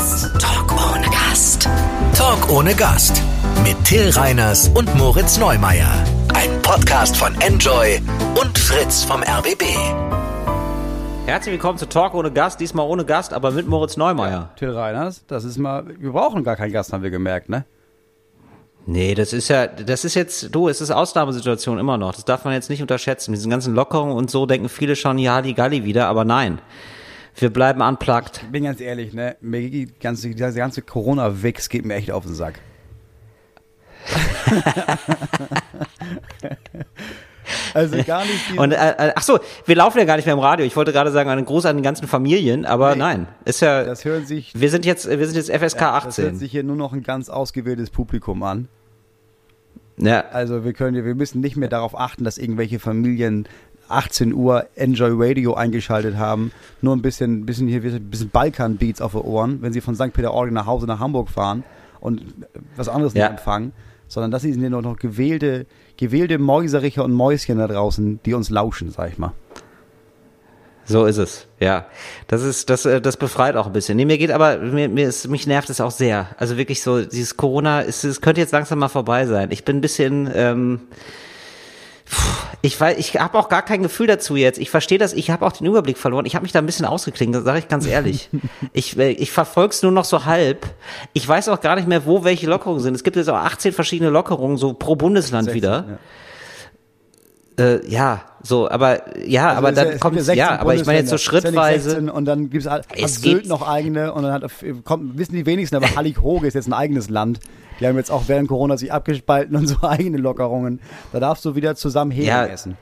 Gast. Talk ohne Gast. Talk ohne Gast. Mit Till Reiners und Moritz Neumeier. Ein Podcast von Enjoy und Fritz vom RBB. Herzlich willkommen zu Talk ohne Gast, diesmal ohne Gast, aber mit Moritz Neumeier. Till Reiners, das ist mal, wir brauchen gar keinen Gast, haben wir gemerkt, ne? Nee, das ist ja, das ist jetzt, du, es ist Ausnahmesituation immer noch. Das darf man jetzt nicht unterschätzen. Mit diesen ganzen Lockerungen und so denken viele schon, ja, die Galli wieder, aber nein. Wir bleiben unplugged. Ich bin ganz ehrlich, ne? Mir geht die ganze, ganze Corona-Wix geht mir echt auf den Sack. also gar nicht Und äh, äh, ach so, wir laufen ja gar nicht mehr im Radio. Ich wollte gerade sagen, einen Gruß an die ganzen Familien, aber Nee, nein, ist ja. das hören sich, wir sind jetzt, wir sind jetzt FSK das hört 18. sich hier nur noch ein ganz ausgewähltes Publikum an. Ja, Also wir können, wir müssen nicht mehr darauf achten, dass irgendwelche Familien 18 Uhr Enjoy Radio eingeschaltet haben, nur ein bisschen, bisschen hier, ein bisschen Balkan-Beats auf den Ohren, wenn sie von St. Peter-Ording nach Hause nach Hamburg fahren und was anderes Ja. nicht empfangen, sondern das sind hier nur noch gewählte, gewählte Mäusericher und Mäuschen da draußen, die uns lauschen, sag ich mal. So ist es, ja. Das ist, das, äh, das befreit auch ein bisschen. Nee, mir geht aber, mir, mir ist, mich nervt es auch sehr. Also wirklich so, dieses Corona, es, es könnte jetzt langsam mal vorbei sein. Ich bin ein bisschen, ähm, ich weiß, ich habe auch gar kein Gefühl dazu jetzt. Ich verstehe das, ich habe auch den Überblick verloren. Ich habe mich da ein bisschen ausgeklingt, das sage ich ganz ehrlich. ich äh, ich verfolge es nur noch so halb. Ich weiß auch gar nicht mehr, wo welche Lockerungen sind. Es gibt jetzt auch 18 verschiedene Lockerungen, so pro Bundesland 16, wieder. ja. Äh, ja, so, aber ja, Also aber dann gibt kommt ja es, 16 ja, aber ich meine jetzt so ja schrittweise. 16 und dann gibt's Es Sylt gibt- noch eigene und dann hat kommt, wissen die wenigsten, aber Hallig-Hoge ist jetzt ein eigenes Land. Die haben jetzt auch während Corona sich abgespalten und so eigene Lockerungen. Da darfst du wieder zusammen Hering Ja. essen.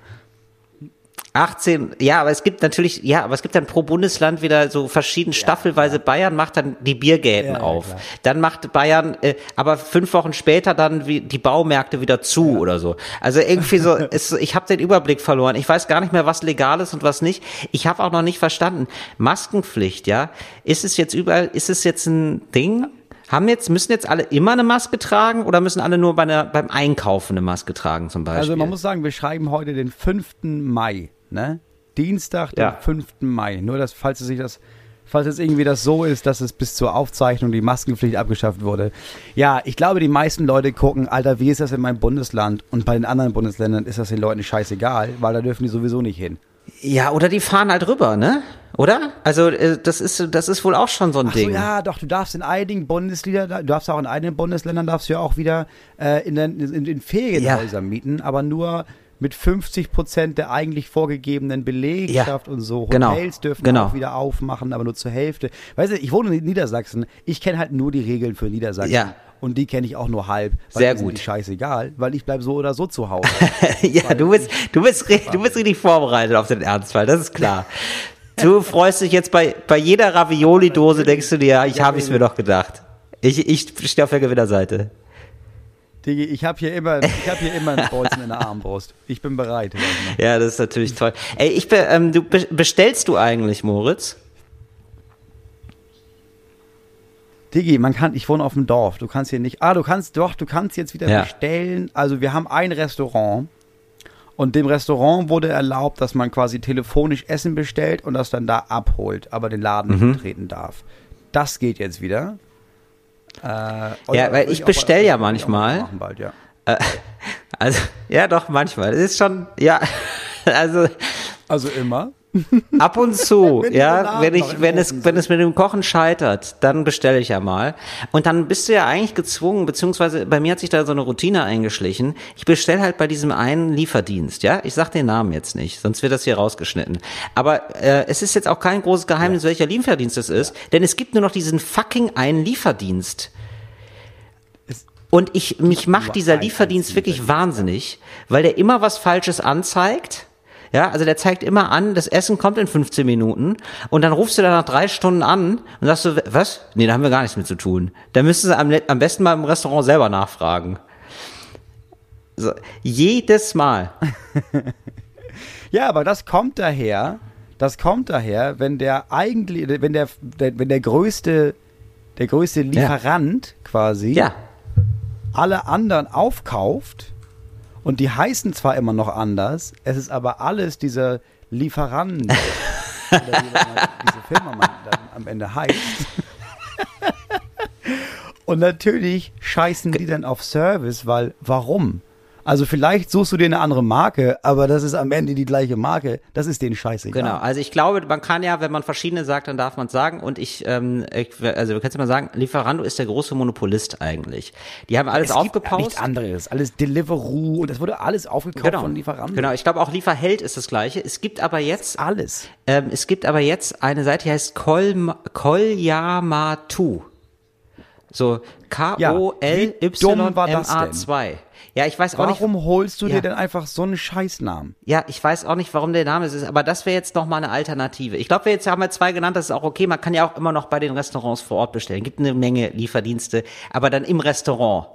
18, ja, aber es gibt natürlich, ja, aber es gibt dann pro Bundesland wieder so verschieden staffelweise. Bayern macht dann die Biergärten Ja, ja, auf. Dann macht Bayern, äh, aber fünf Wochen später dann wie die Baumärkte wieder zu oder so. Also irgendwie so, ist, ich habe den Überblick verloren. Ich weiß gar nicht mehr, was legal ist und was nicht. Ich habe auch noch nicht verstanden. Maskenpflicht, ja, ist es jetzt überall, ist es jetzt ein Ding? Haben jetzt, müssen jetzt alle immer eine Maske tragen oder müssen alle nur bei einer, beim Einkaufen eine Maske tragen zum Beispiel? Also man muss sagen, wir schreiben heute den 5. Mai, ne? Dienstag, den Ja. 5. Mai. Nur, dass, falls es sich das, falls es irgendwie das so ist, dass es bis zur Aufzeichnung die Maskenpflicht abgeschafft wurde. Ja, ich glaube, die meisten Leute gucken, Alter, wie ist das in meinem Bundesland? Und bei den anderen Bundesländern ist das den Leuten scheißegal, weil da dürfen die sowieso nicht hin. Ja, oder die fahren halt rüber, ne? Oder? Also äh, das ist das ist wohl auch schon so ein Ach so, Ding. ja, doch, du darfst in einigen Bundesländern, du darfst auch in einigen Bundesländern darfst du ja auch wieder äh, in, den, in, in Ferienhäusern mieten, aber nur mit 50 Prozent der eigentlich vorgegebenen Belegschaft Ja, und so. genau, Hotels dürfen genau. auch wieder aufmachen, aber nur zur Hälfte. Weißt du, ich wohne in Niedersachsen, ich kenne halt nur die Regeln für Niedersachsen. Ja. Und die kenne ich auch nur halb. Sehr gut. mir scheißegal, weil ich bleibe so oder so zu Hause. ja, du bist du bist du bist richtig vorbereitet auf den Ernstfall, das ist klar. Du freust dich jetzt bei bei jeder Ravioli Dose denkst du dir, ja, ich habe es mir doch gedacht. Ich ich stehe auf der Gewinnerseite. Digi, ich habe hier immer, ich habe hier immer ein Bolzen in der Armbrust. Ich bin bereit. Ja, das ist natürlich toll. Ey, ich ähm, du be, bestellst du eigentlich, Moritz? Digi, man kann, ich wohne auf dem Dorf, du kannst hier nicht, ah, du kannst, doch, du kannst jetzt wieder Ja. bestellen. Also wir haben ein Restaurant und dem Restaurant wurde erlaubt, dass man quasi telefonisch Essen bestellt und das dann da abholt, aber den Laden Mhm. nicht betreten darf. Das geht jetzt wieder. Äh, Ja, weil ich auch- bestell ja manchmal. Machen bald, ja. Also ja, doch manchmal. Das ist schon ja, also Also immer. Ab und zu, ja, wenn ich, wenn es, wenn es mit dem Kochen scheitert, dann bestelle ich ja mal. Und dann bist du ja eigentlich gezwungen, beziehungsweise bei mir hat sich da so eine Routine eingeschlichen. Ich bestelle halt bei diesem einen Lieferdienst, ja. Ich sag den Namen jetzt nicht, sonst wird das hier rausgeschnitten. Aber äh, es ist jetzt auch kein großes Geheimnis, welcher Lieferdienst es ist, denn es gibt nur noch diesen fucking einen Lieferdienst. Und ich, mich macht dieser Lieferdienst wirklich wahnsinnig, weil der immer was Falsches anzeigt. Ja, also der zeigt immer an, das Essen kommt in 15 Minuten und dann rufst du da nach drei Stunden an und sagst du, was? Nee, da haben wir gar nichts mit zu tun. Da müssen sie am, am besten mal im Restaurant selber nachfragen. So, jedes Mal. Ja, aber das kommt daher, das kommt daher, wenn der eigentlich, wenn der, der wenn der größte, der größte Lieferant quasi Ja. alle anderen aufkauft und die heißen zwar immer noch anders, es ist aber alles dieser Lieferant oder wie diese Firma man dann am Ende heißt. Und natürlich scheißen die dann auf Service, weil warum? Also vielleicht suchst du dir eine andere Marke, aber das ist am Ende die gleiche Marke. Das ist denen scheißegal. Genau, also ich glaube, man kann ja, wenn man verschiedene sagt, dann darf man es sagen. Und ich, ähm, ich also du kannst ja mal sagen, Lieferando ist der große Monopolist eigentlich. Die haben alles es gibt aufgepaust. nichts anderes. Alles Deliveroo und das wurde alles aufgekauft Genau. von Lieferanten. Genau, ich glaube auch Lieferheld ist das gleiche. Es gibt aber jetzt, Alles. ähm, es gibt aber jetzt eine Seite, die heißt Kol, Kolyamatu. So dumm war das K-O-L-Y-M-A-2. Ja, ich weiß auch nicht. Warum holst du Ja. dir denn einfach so einen Scheißnamen? Ja, ich weiß auch nicht, warum der Name es ist, aber das wäre jetzt noch mal eine Alternative. Ich glaube, wir jetzt haben wir zwei genannt, das ist auch okay. Man kann ja auch immer noch bei den Restaurants vor Ort bestellen. Gibt eine Menge Lieferdienste, aber dann im Restaurant.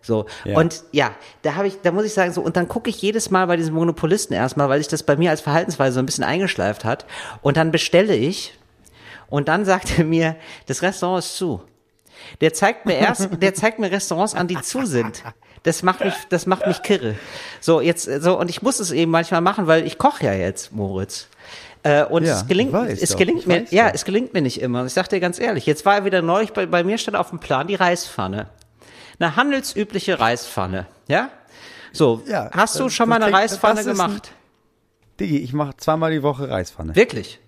So. Ja. Und ja, da habe ich, da muss ich sagen, so, und dann gucke ich jedes Mal bei diesen Monopolisten erstmal, weil sich das bei mir als Verhaltensweise so ein bisschen eingeschleift hat. Und dann bestelle ich und dann sagt er mir, das Restaurant ist zu. Der zeigt mir erst, der zeigt mir Restaurants an, die zu sind. Das macht mich, das macht mich kirre. So, jetzt, so, und ich muss es eben manchmal machen, weil ich koche ja jetzt, Moritz. Äh, und Ja, es gelingt, es doch, gelingt mir, ja, doch. es gelingt mir nicht immer. Und ich sag dir ganz ehrlich, jetzt war er wieder neulich, bei, bei mir stand auf dem Plan die Reispfanne. Eine handelsübliche Reispfanne, ja? So, Ja, hast du das- schon mal eine klingt- Reispfanne ist ein- gemacht? Digi, ich mache zweimal die Woche Reispfanne. Wirklich?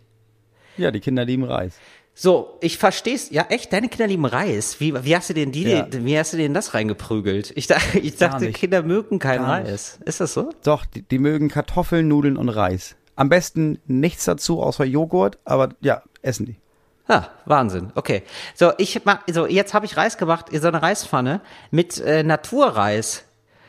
Ja, die Kinder lieben Reis. So, ich versteh's. Ja, echt, deine Kinder lieben Reis. Wie, wie hast du denn die, Ja. wie hast du denen das reingeprügelt? Ich dachte, ich dachte. Kinder mögen kein Gar nicht. Reis. Ist das so? Doch, die, die mögen Kartoffeln, Nudeln und Reis. Am besten nichts dazu außer Joghurt, aber ja, essen die. Ah, Wahnsinn. Okay. So, ich mach, so, jetzt habe ich Reis gemacht, so eine Reispfanne mit äh, Naturreis.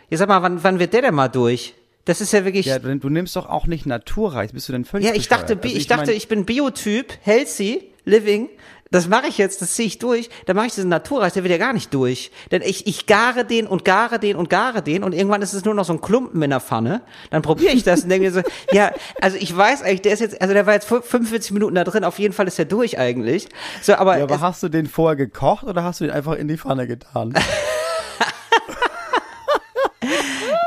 Jetzt sag mal, wann, wann wird der denn mal durch? Das ist ja wirklich. Ja, Ja, du, nimmst doch auch nicht Naturreis. Bist du denn völlig ich dachte, bescheuert? bi- Also ich, dachte, mein- ich bin Biotyp, healthy, living. Das mache ich jetzt, das ziehe ich durch. Dann mache ich diesen Naturreis, der wird ja gar nicht durch. Denn ich, ich gare den und gare den und gare den und irgendwann ist es nur noch so ein Klumpen in der Pfanne. Dann probiere ich das und denke mir so, ja, also ich weiß eigentlich, der ist jetzt, also der war jetzt 45 Minuten da drin, auf jeden Fall ist er durch eigentlich. So, aber, Ja, aber hast du den vorher gekocht oder hast du den einfach in die Pfanne getan?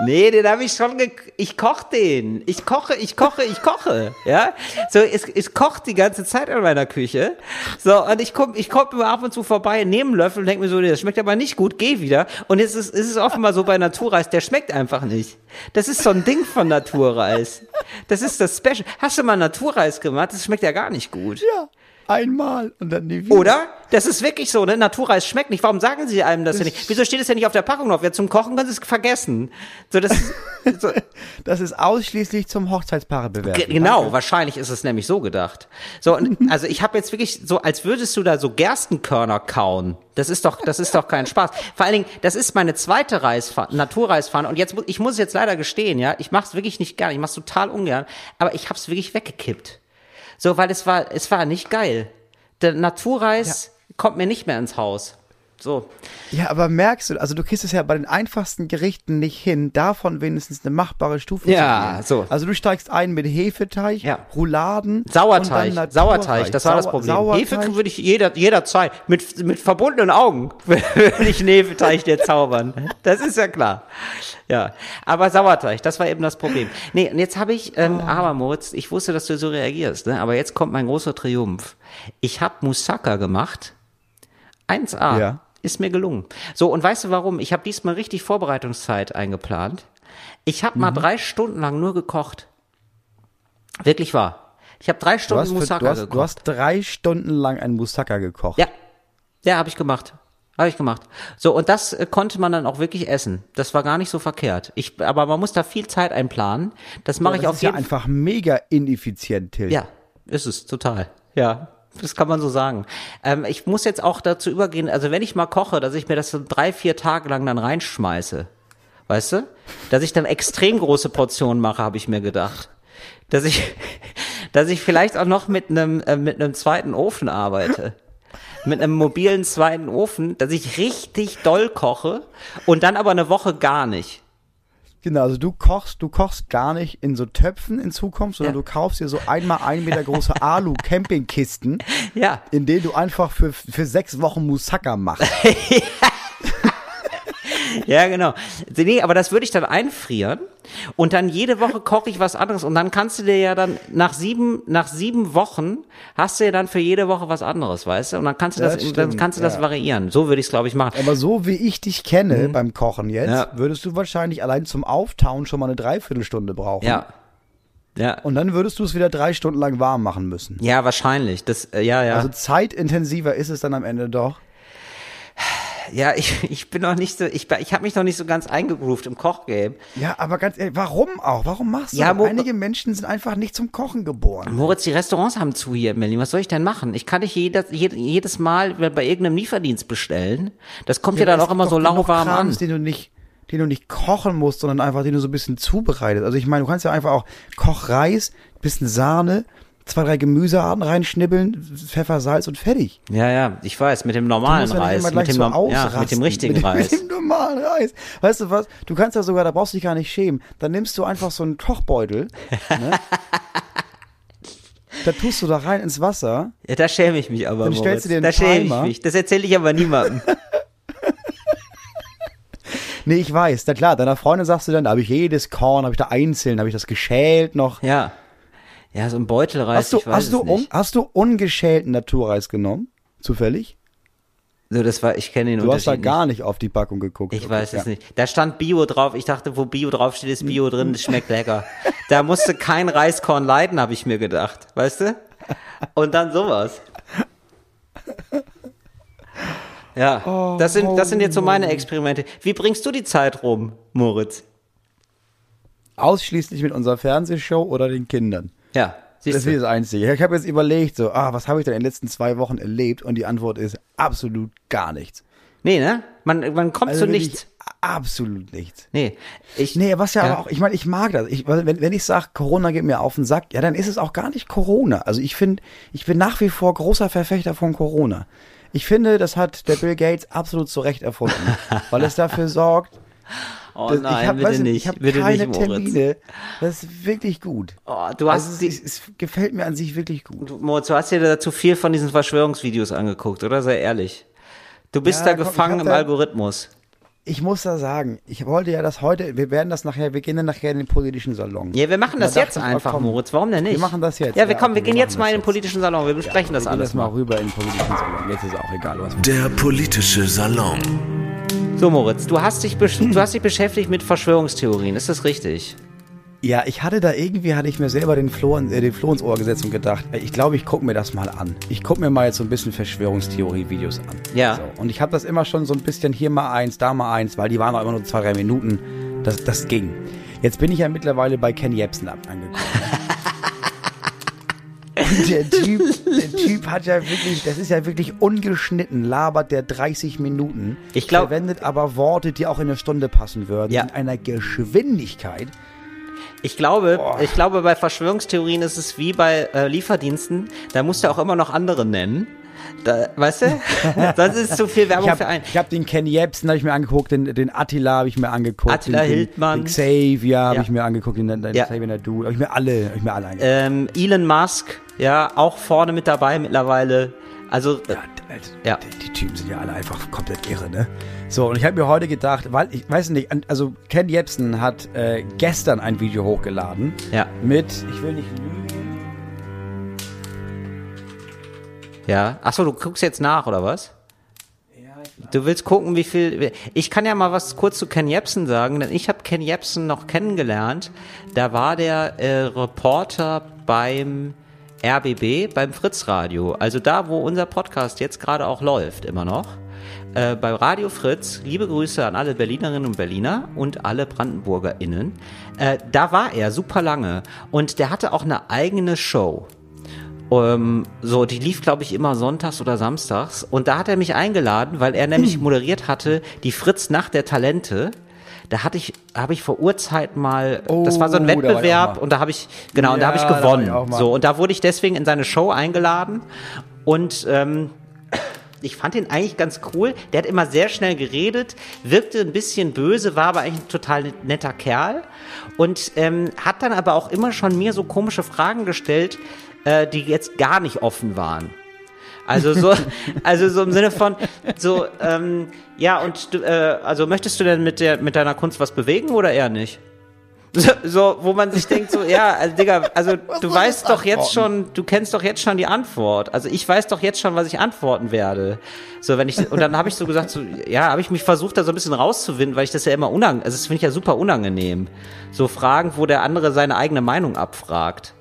Nee, den habe ich schon ge ich koche den. Ich koche, ich koche, ich koche, ja? So es, es kocht die ganze Zeit in meiner Küche. So und ich komm ich komm immer ab und zu vorbei, nehme einen Löffel und denke mir so, nee, das schmeckt aber nicht gut, geh wieder. Und jetzt ist, ist es offenbar so bei Naturreis, der schmeckt einfach nicht. Das ist so ein Ding von Naturreis. Das ist das Special. Hast du mal Naturreis gemacht? Das schmeckt ja gar nicht gut. ja, einmal und dann nie wieder. Oder? Das ist wirklich so, ne? Naturreis schmeckt nicht. Warum sagen sie einem das denn nicht? Wieso steht es denn nicht auf der Packung drauf? Ja, zum Kochen können sie es vergessen. So, das ist, so, Das ist ausschließlich zum Hochzeitspaare bewerben. Ge- Genau, wahrscheinlich ist es nämlich so gedacht. So, und, also ich habe jetzt wirklich so, als würdest du da so Gerstenkörner kauen. Das ist doch, das ist doch kein Spaß. Vor allen Dingen, das ist meine zweite Reispfanne, Naturreispfanne. Und jetzt, ich muss es jetzt leider gestehen, ja, ich mache es wirklich nicht gern, ich mache es total ungern, aber ich habe es wirklich weggekippt. So, weil es war, es war nicht geil. Der Naturreis kommt mir nicht mehr ins Haus. So. Ja, aber merkst du, also du kriegst es ja bei den einfachsten Gerichten nicht hin, davon wenigstens eine machbare Stufe Ja, zu gehen. so. Also du steigst ein mit Hefeteig, Ja. Rouladen, Sauerteig, Sauerteig, das war das Problem. Sauerteig. Hefe würde ich jeder, jederzeit, mit, mit verbundenen Augen, würde ich einen Hefeteig dir zaubern. Das ist ja klar. Ja, aber Sauerteig, das war eben das Problem. Nee, und jetzt habe ich, ähm, aber Moritz, ich wusste, dass du so reagierst, ne? aber jetzt kommt mein großer Triumph. Ich habe Moussaka gemacht, 1A, Ja. Ist mir gelungen. So, und weißt du warum? Ich habe diesmal richtig Vorbereitungszeit eingeplant. Ich habe Mhm. mal drei Stunden lang nur gekocht. Wirklich wahr. Ich habe drei Stunden für, Moussaka du, hast, gekocht. du hast drei Stunden lang einen Moussaka gekocht. Ja, ja, habe ich gemacht. Habe ich gemacht. So, und das äh, konnte man dann auch wirklich essen. Das war gar nicht so verkehrt. Ich, aber man muss da viel Zeit einplanen. Das mache das ich auf ist ja jeden Fall. einfach mega ineffizient, Till. Ja, ist es, total. Ja, das kann man so sagen. Ähm, ich muss jetzt auch dazu übergehen, also wenn ich mal koche, dass ich mir das so drei, vier Tage lang dann reinschmeiße. Weißt du? Dass ich dann extrem große Portionen mache, habe ich mir gedacht. Dass ich, dass ich vielleicht auch noch mit einem, äh, mit einem zweiten Ofen arbeite. Mit einem mobilen zweiten Ofen, dass ich richtig doll koche und dann aber eine Woche gar nicht. Genau, also du kochst, du kochst gar nicht in so Töpfen in Zukunft, sondern Ja. du kaufst dir so einmal ein Meter große Alu-Campingkisten, Ja. in denen du einfach für, für sechs Wochen Moussaka machst. ja, genau. Nee, aber das würde ich dann einfrieren und dann jede Woche koche ich was anderes und dann kannst du dir ja dann nach sieben, nach sieben Wochen hast du ja dann für jede Woche was anderes, weißt du? Und dann kannst du Ja, das, das dann kannst du das ja. variieren. So würde ich es, glaube ich, machen. Aber so wie ich dich kenne beim Kochen jetzt, Mhm. Ja. würdest du wahrscheinlich allein zum Auftauen schon mal eine Dreiviertelstunde brauchen. Ja. Ja. Und dann würdest du es wieder drei Stunden lang warm machen müssen. Ja, wahrscheinlich. Das, äh, ja, ja. Also zeitintensiver ist es dann am Ende doch. Ja, ich, ich bin noch nicht so, ich, ich habe mich noch nicht so ganz eingegroovt im Kochgame. Ja, aber ganz ehrlich, warum auch? Warum machst du Ja, das? Einige Menschen sind einfach nicht zum Kochen geboren. Moritz, die Restaurants haben zu hier in Berlin. Was soll ich denn machen? Ich kann nicht jedes, jed- jedes Mal bei irgendeinem Lieferdienst bestellen. Das kommt ja, dann es auch immer so lauwarm an. Den du nicht, den du nicht kochen musst, sondern einfach, den du so ein bisschen zubereitest. Also ich meine, du kannst ja einfach auch Kochreis, bisschen Sahne, zwei, drei Gemüsearten reinschnibbeln, Pfeffer, Salz und fertig. Ja, ja, ich weiß, mit dem normalen Reis, mit dem, so ja, mit dem richtigen mit, Reis. Mit dem normalen Reis. Weißt du was? Du kannst ja sogar, da brauchst du dich gar nicht schämen. Dann nimmst du einfach so einen Kochbeutel, ne? Da tust du da rein ins Wasser. Ja, da schäme ich mich aber, Dann Moritz. stellst du dir einen da schäme ich Timer. mich. Das erzähle ich aber niemandem. Nee, ich weiß. Na klar, deiner Freundin sagst du dann, da habe ich jedes Korn, habe ich da einzeln, habe ich das geschält noch. ja. Ja, so ein Beutelreis, Hast du, hast, du un, hast du ungeschälten Naturreis genommen? Zufällig? So, das war, ich kenne den Du hast da gar nicht. nicht auf die Packung geguckt. Ich Okay, weiß ja. es nicht. Da stand Bio drauf. Ich dachte, wo Bio draufsteht, ist Bio drin. Das schmeckt lecker. Da musste kein Reiskorn leiden, habe ich mir gedacht. Weißt du? Und dann sowas. Ja, das sind, das sind jetzt so meine Experimente. Wie bringst du die Zeit rum, Moritz? Ausschließlich mit unserer Fernsehshow oder den Kindern. Ja, Das siehst ist das Einzige. Ich habe jetzt überlegt, so, ah, was habe ich denn in den letzten zwei Wochen erlebt? Und die Antwort ist absolut gar nichts. Nee, ne? Man, man kommt Also zu nichts. Absolut nichts. Nee. Ich, Nee, was ja, Ja. auch, ich meine, ich mag das. Ich, wenn, wenn ich sage, Corona geht mir auf den Sack, ja, dann ist es auch gar nicht Corona. Also ich finde, ich bin nach wie vor großer Verfechter von Corona. Ich finde, das hat der Bill Gates absolut zu Recht erfunden, weil es dafür sorgt, oh dass nein, ich habe bitte nicht. ich hab bitte keine nicht, Moritz. Termine. Das ist wirklich gut. Oh, du hast Also es, die, es, es gefällt mir an sich wirklich gut. Du, Moritz, du hast dir da zu viel von diesen Verschwörungsvideos angeguckt, oder? Sei ehrlich. Du bist Ja, da komm, gefangen hab im da- Algorithmus. Ich muss da sagen, ich wollte ja das heute, wir werden das nachher, wir gehen dann nachher in den politischen Salon. Ja, wir machen das Da jetzt einfach, komm, Moritz. Warum denn nicht? wir machen das jetzt. Ja, wir Ja, kommen, wir gehen jetzt mal das in den politischen Salon. Wir besprechen das wir gehen alles jetzt mal mal. rüber in den politischen Salon. Jetzt ist auch egal, was Der politische Salon. So, Moritz, du hast dich, du hast dich beschäftigt mit Verschwörungstheorien. Ist das richtig? Ja, ich hatte da irgendwie, hatte ich mir selber den Floh, äh, den Floh ins Ohr gesetzt und gedacht, ey, ich glaube, ich gucke mir das mal an. Ich gucke mir mal jetzt so ein bisschen Verschwörungstheorie-Videos an. Ja. So. Und ich habe das immer schon so ein bisschen hier mal eins, da mal eins, weil die waren auch immer nur zwei, drei Minuten. Das, das ging. Jetzt bin ich ja mittlerweile bei Ken Jebsen angekommen. Der typ, der Typ hat ja wirklich, das ist ja wirklich ungeschnitten, labert der 30 Minuten. Ich glaub- Verwendet aber Worte, die auch in eine Stunde passen würden. Ja. In einer Geschwindigkeit. Ich glaube, ich glaube, bei Verschwörungstheorien ist es wie bei äh, Lieferdiensten. Da musst du auch immer noch andere nennen. Da, weißt du? Sonst ist zu viel Werbung Ich für habe einen. hab den Ken Jebsen habe ich mir angeguckt, den, den Attila habe ich mir angeguckt, Attila den, Hildmann. den Xavier habe Ja. ich mir angeguckt, den, den Ja. Xavier Nadu, habe ich mir alle, habe ich mir alle angeguckt. Ähm, Elon Musk, ja, auch vorne mit dabei mittlerweile. Also, äh, ja, Alter, ja. Die, die Typen sind ja alle einfach komplett irre, ne? So, und ich habe mir heute gedacht, weil ich weiß nicht, also Ken Jebsen hat äh, gestern ein Video hochgeladen ja, mit, ich will nicht lügen, ja. Achso, du guckst jetzt nach, oder was? Du willst gucken, wie viel. Ich kann ja mal was kurz zu Ken Jebsen sagen, denn ich habe Ken Jebsen noch kennengelernt. Da war der äh, Reporter beim RBB, beim Fritz Radio. Also da, wo unser Podcast jetzt gerade auch läuft, immer noch. Äh, bei Radio Fritz, liebe Grüße an alle Berlinerinnen und Berliner und alle BrandenburgerInnen. Äh, da war er super lange und der hatte auch eine eigene Show. Ähm, so, die lief, glaube ich, immer sonntags oder samstags. Und da hat er mich eingeladen, weil er nämlich moderiert hatte die Fritz Nacht der Talente. Da hatte ich, habe ich vor Urzeit mal, das war so ein Oh, da Wettbewerb mal. und da habe ich, genau, und da habe ich Ja, da gewonnen. ich so, und da wurde ich deswegen in seine Show eingeladen. Und ähm, ich fand ihn eigentlich ganz cool. Der hat immer sehr schnell geredet, wirkte ein bisschen böse, war aber eigentlich ein total netter Kerl und ähm, hat dann aber auch immer schon mir so komische Fragen gestellt, äh, die jetzt gar nicht offen waren. Also so, also so im Sinne von so, ähm, ja und du, äh, also möchtest du denn mit der mit deiner Kunst was bewegen oder eher nicht? So, so, wo man sich denkt, so, ja, also, Digga, also du weißt doch jetzt schon, du kennst doch jetzt schon die Antwort. Also ich weiß doch jetzt schon, was ich antworten werde. So, wenn ich, und dann habe ich so gesagt, so, ja, habe ich mich versucht, da so ein bisschen rauszuwinden, weil ich das ja immer unangenehm, also das finde ich ja super unangenehm. So Fragen, wo der andere seine eigene Meinung abfragt.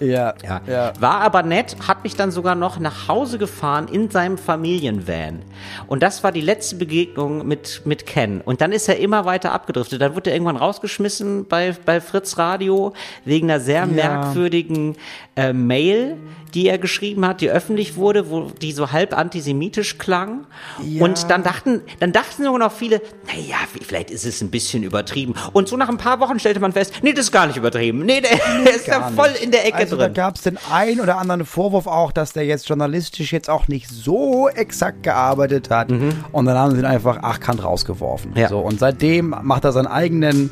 Ja, Ja. ja. War aber nett, hat mich dann sogar noch nach Hause gefahren in seinem Familienvan. Und das war die letzte Begegnung mit, mit Ken. Und dann ist er immer weiter abgedriftet. Dann wurde er irgendwann rausgeschmissen bei, bei Fritz Radio wegen einer sehr merkwürdigen äh, Mail, die er geschrieben hat, die öffentlich wurde, wo die so halb antisemitisch klang. Ja. Und dann dachten, dann dachten sogar noch viele, naja, vielleicht ist es ein bisschen übertrieben. Und so nach ein paar Wochen stellte man fest, nee, das ist gar nicht übertrieben. Nee, der ist da voll nicht. in der Ecke also, Da drin. gab es den ein oder anderen Vorwurf auch, dass der jetzt journalistisch jetzt auch nicht so exakt gearbeitet hat. Und dann haben sie ihn einfach achtkant rausgeworfen. Mhm. Ja. So, und seitdem macht er seinen eigenen,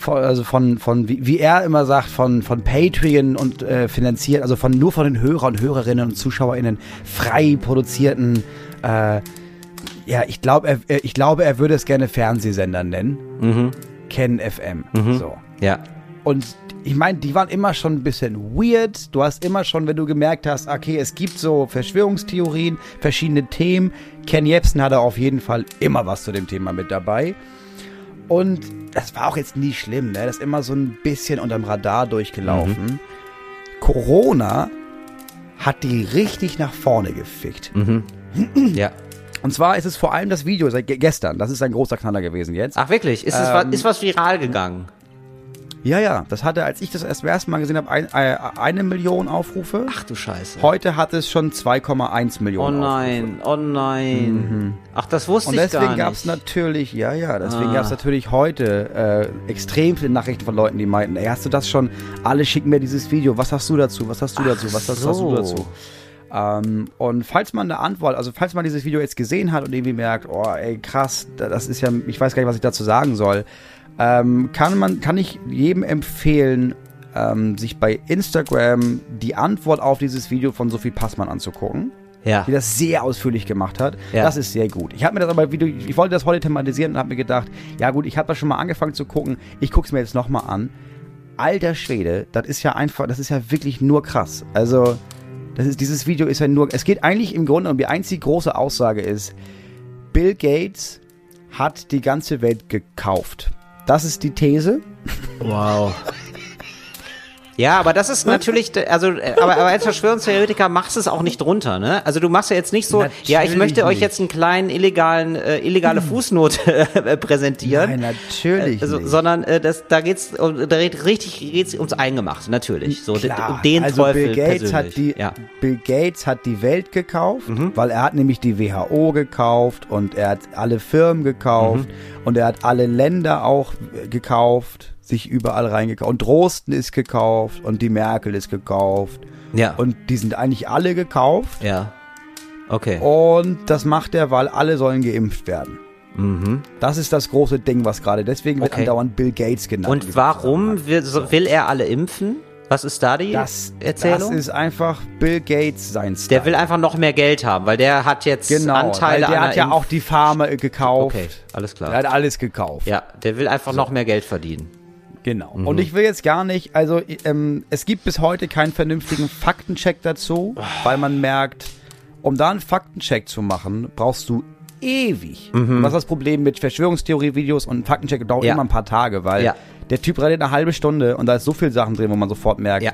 von- also von, von wie, wie er immer sagt, von, von Patreon und äh, finanziert, also von nur von den Hörern und Hörerinnen und ZuschauerInnen frei produzierten äh, ja, ich glaube, er, er- ich glaube, er würde es gerne Fernsehsender nennen. Mhm. Ken FM. So. Ja. Und ich meine, die waren immer schon ein bisschen weird. Du hast immer schon, wenn du gemerkt hast, okay, es gibt so Verschwörungstheorien, verschiedene Themen. Ken Jebsen hatte auf jeden Fall immer was zu dem Thema mit dabei. Und das war auch jetzt nie schlimm, ne? Das ist immer so ein bisschen unterm Radar durchgelaufen. Corona hat die richtig nach vorne gefickt. Ja. Und zwar ist es vor allem das Video seit ge- gestern. Das ist ein großer Knaller gewesen jetzt. Ach wirklich? Ist, es Ähm, was, ist was viral gegangen? Ja, ja. Das hatte, als ich das erst zum ersten Mal gesehen habe, ein, äh, eine Million Aufrufe. Ach du Scheiße. Heute hat es schon 2,1 Oh Millionen Aufrufe. nein, oh nein. Ach, das wusste Und ich deswegen gar gab es nicht. natürlich, ja, ja, deswegen Ah. gab es natürlich heute äh, extrem viele Nachrichten von Leuten, die meinten, ey, hast du das schon? Alle schicken mir dieses Video. Was hast du dazu? Was hast du dazu? Was hast, hast so. du dazu? Ähm, und falls man eine Antwort, also falls man dieses Video jetzt gesehen hat und irgendwie merkt, oh, ey, krass, da- das ist ja, ich weiß gar nicht, was ich dazu sagen soll, ähm, kann man, kann ich jedem empfehlen, ähm, sich bei Instagram die Antwort auf dieses Video von Sophie Passmann anzugucken Ja. die das sehr ausführlich gemacht hat. Ja. Das ist sehr gut. Ich habe mir das aber, Video, ich wollte das heute thematisieren und habe mir gedacht, ja gut, ich habe das schon mal angefangen zu gucken, ich gucke es mir jetzt nochmal an. Alter Schwede, das ist ja einfach, das ist ja wirklich nur krass. Also, das ist, dieses Video ist ja nur, es geht eigentlich im Grunde um die einzige große Aussage ist, Bill Gates hat die ganze Welt gekauft. Das ist die These. Wow. Ja, aber das ist natürlich, also, äh, aber, aber als Verschwörungstheoretiker machst du es auch nicht drunter, ne? Also du machst ja jetzt nicht so, Natürlich ja, ich möchte euch jetzt einen kleinen illegalen, äh, illegale Fußnote äh, präsentieren. Nein, natürlich Also, nicht. sondern äh, das, da geht's, um, da geht richtig geht's ums Eingemachte, natürlich. So, Klar. um den also Teufel Bill Gates hat persönlich. die ja. Bill Gates hat die Welt gekauft, Mhm. weil er hat nämlich die WHO gekauft und er hat alle Firmen gekauft Mhm. und er hat alle Länder auch äh, gekauft, sich überall reingekauft und Drosten ist gekauft und die Merkel ist gekauft Ja. und die sind eigentlich alle gekauft ja. Okay. und das macht er, weil alle sollen geimpft werden. Das ist das große Ding, was gerade deswegen wird Mhm. Okay. andauernd Bill Gates genannt. Und warum will, so, will er alle impfen? Was ist da die das, Erzählung? das ist einfach Bill Gates sein Style. der will einfach noch mehr Geld haben, weil der hat jetzt Genau, Anteile weil der an hat ja Impf- auch die Pharma gekauft. Okay, alles klar. Der hat alles gekauft. Ja, der will einfach noch mehr Geld verdienen. Genau. Und ich will jetzt gar nicht, also ähm, es gibt bis heute keinen vernünftigen Faktencheck dazu, weil man merkt, um da einen Faktencheck zu machen, brauchst du ewig. Und das ist das Problem mit Verschwörungstheorie-Videos und Faktencheck dauert Ja. immer ein paar Tage, weil Ja. der Typ redet eine halbe Stunde und da ist so viel Sachen drin, wo man sofort merkt, Ja.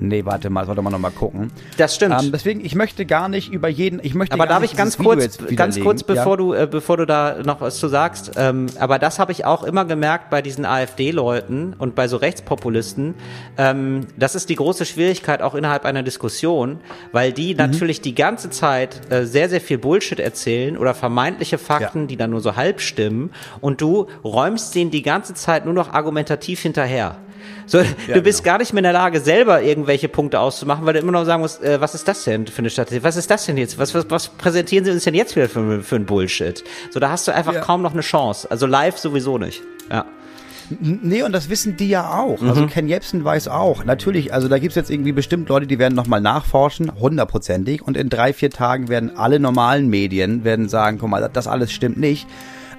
Nee, warte mal, sollte man noch mal gucken. Das stimmt. Ähm, deswegen, ich möchte gar nicht über jeden, ich möchte aber gar darf nicht ich ganz kurz, ganz kurz, bevor ja? du, äh, bevor du da noch was zu sagst, ähm, aber das habe ich auch immer gemerkt bei diesen AfD-Leuten und bei so Rechtspopulisten. Ähm, das ist die große Schwierigkeit auch innerhalb einer Diskussion, weil die Mhm. natürlich die ganze Zeit äh, sehr, sehr viel Bullshit erzählen oder vermeintliche Fakten, Ja. die dann nur so halb stimmen und du räumst denen die ganze Zeit nur noch argumentativ hinterher. So, du bist genau. gar nicht mehr in der Lage, selber irgendwelche Punkte auszumachen, weil du immer noch sagen musst, äh, was ist das denn für eine Statistik? Was ist das denn jetzt? Was, was, was präsentieren sie uns denn jetzt wieder für, für ein Bullshit? So, da hast du einfach Ja. kaum noch eine Chance. Also live sowieso nicht. Ja. Nee, und das wissen die ja auch. Also Ken Jebsen weiß auch. Natürlich, also da gibt's jetzt irgendwie bestimmt Leute, die werden nochmal nachforschen, hundertprozentig. Und in drei, vier Tagen werden alle normalen Medien werden sagen, guck mal, das alles stimmt nicht.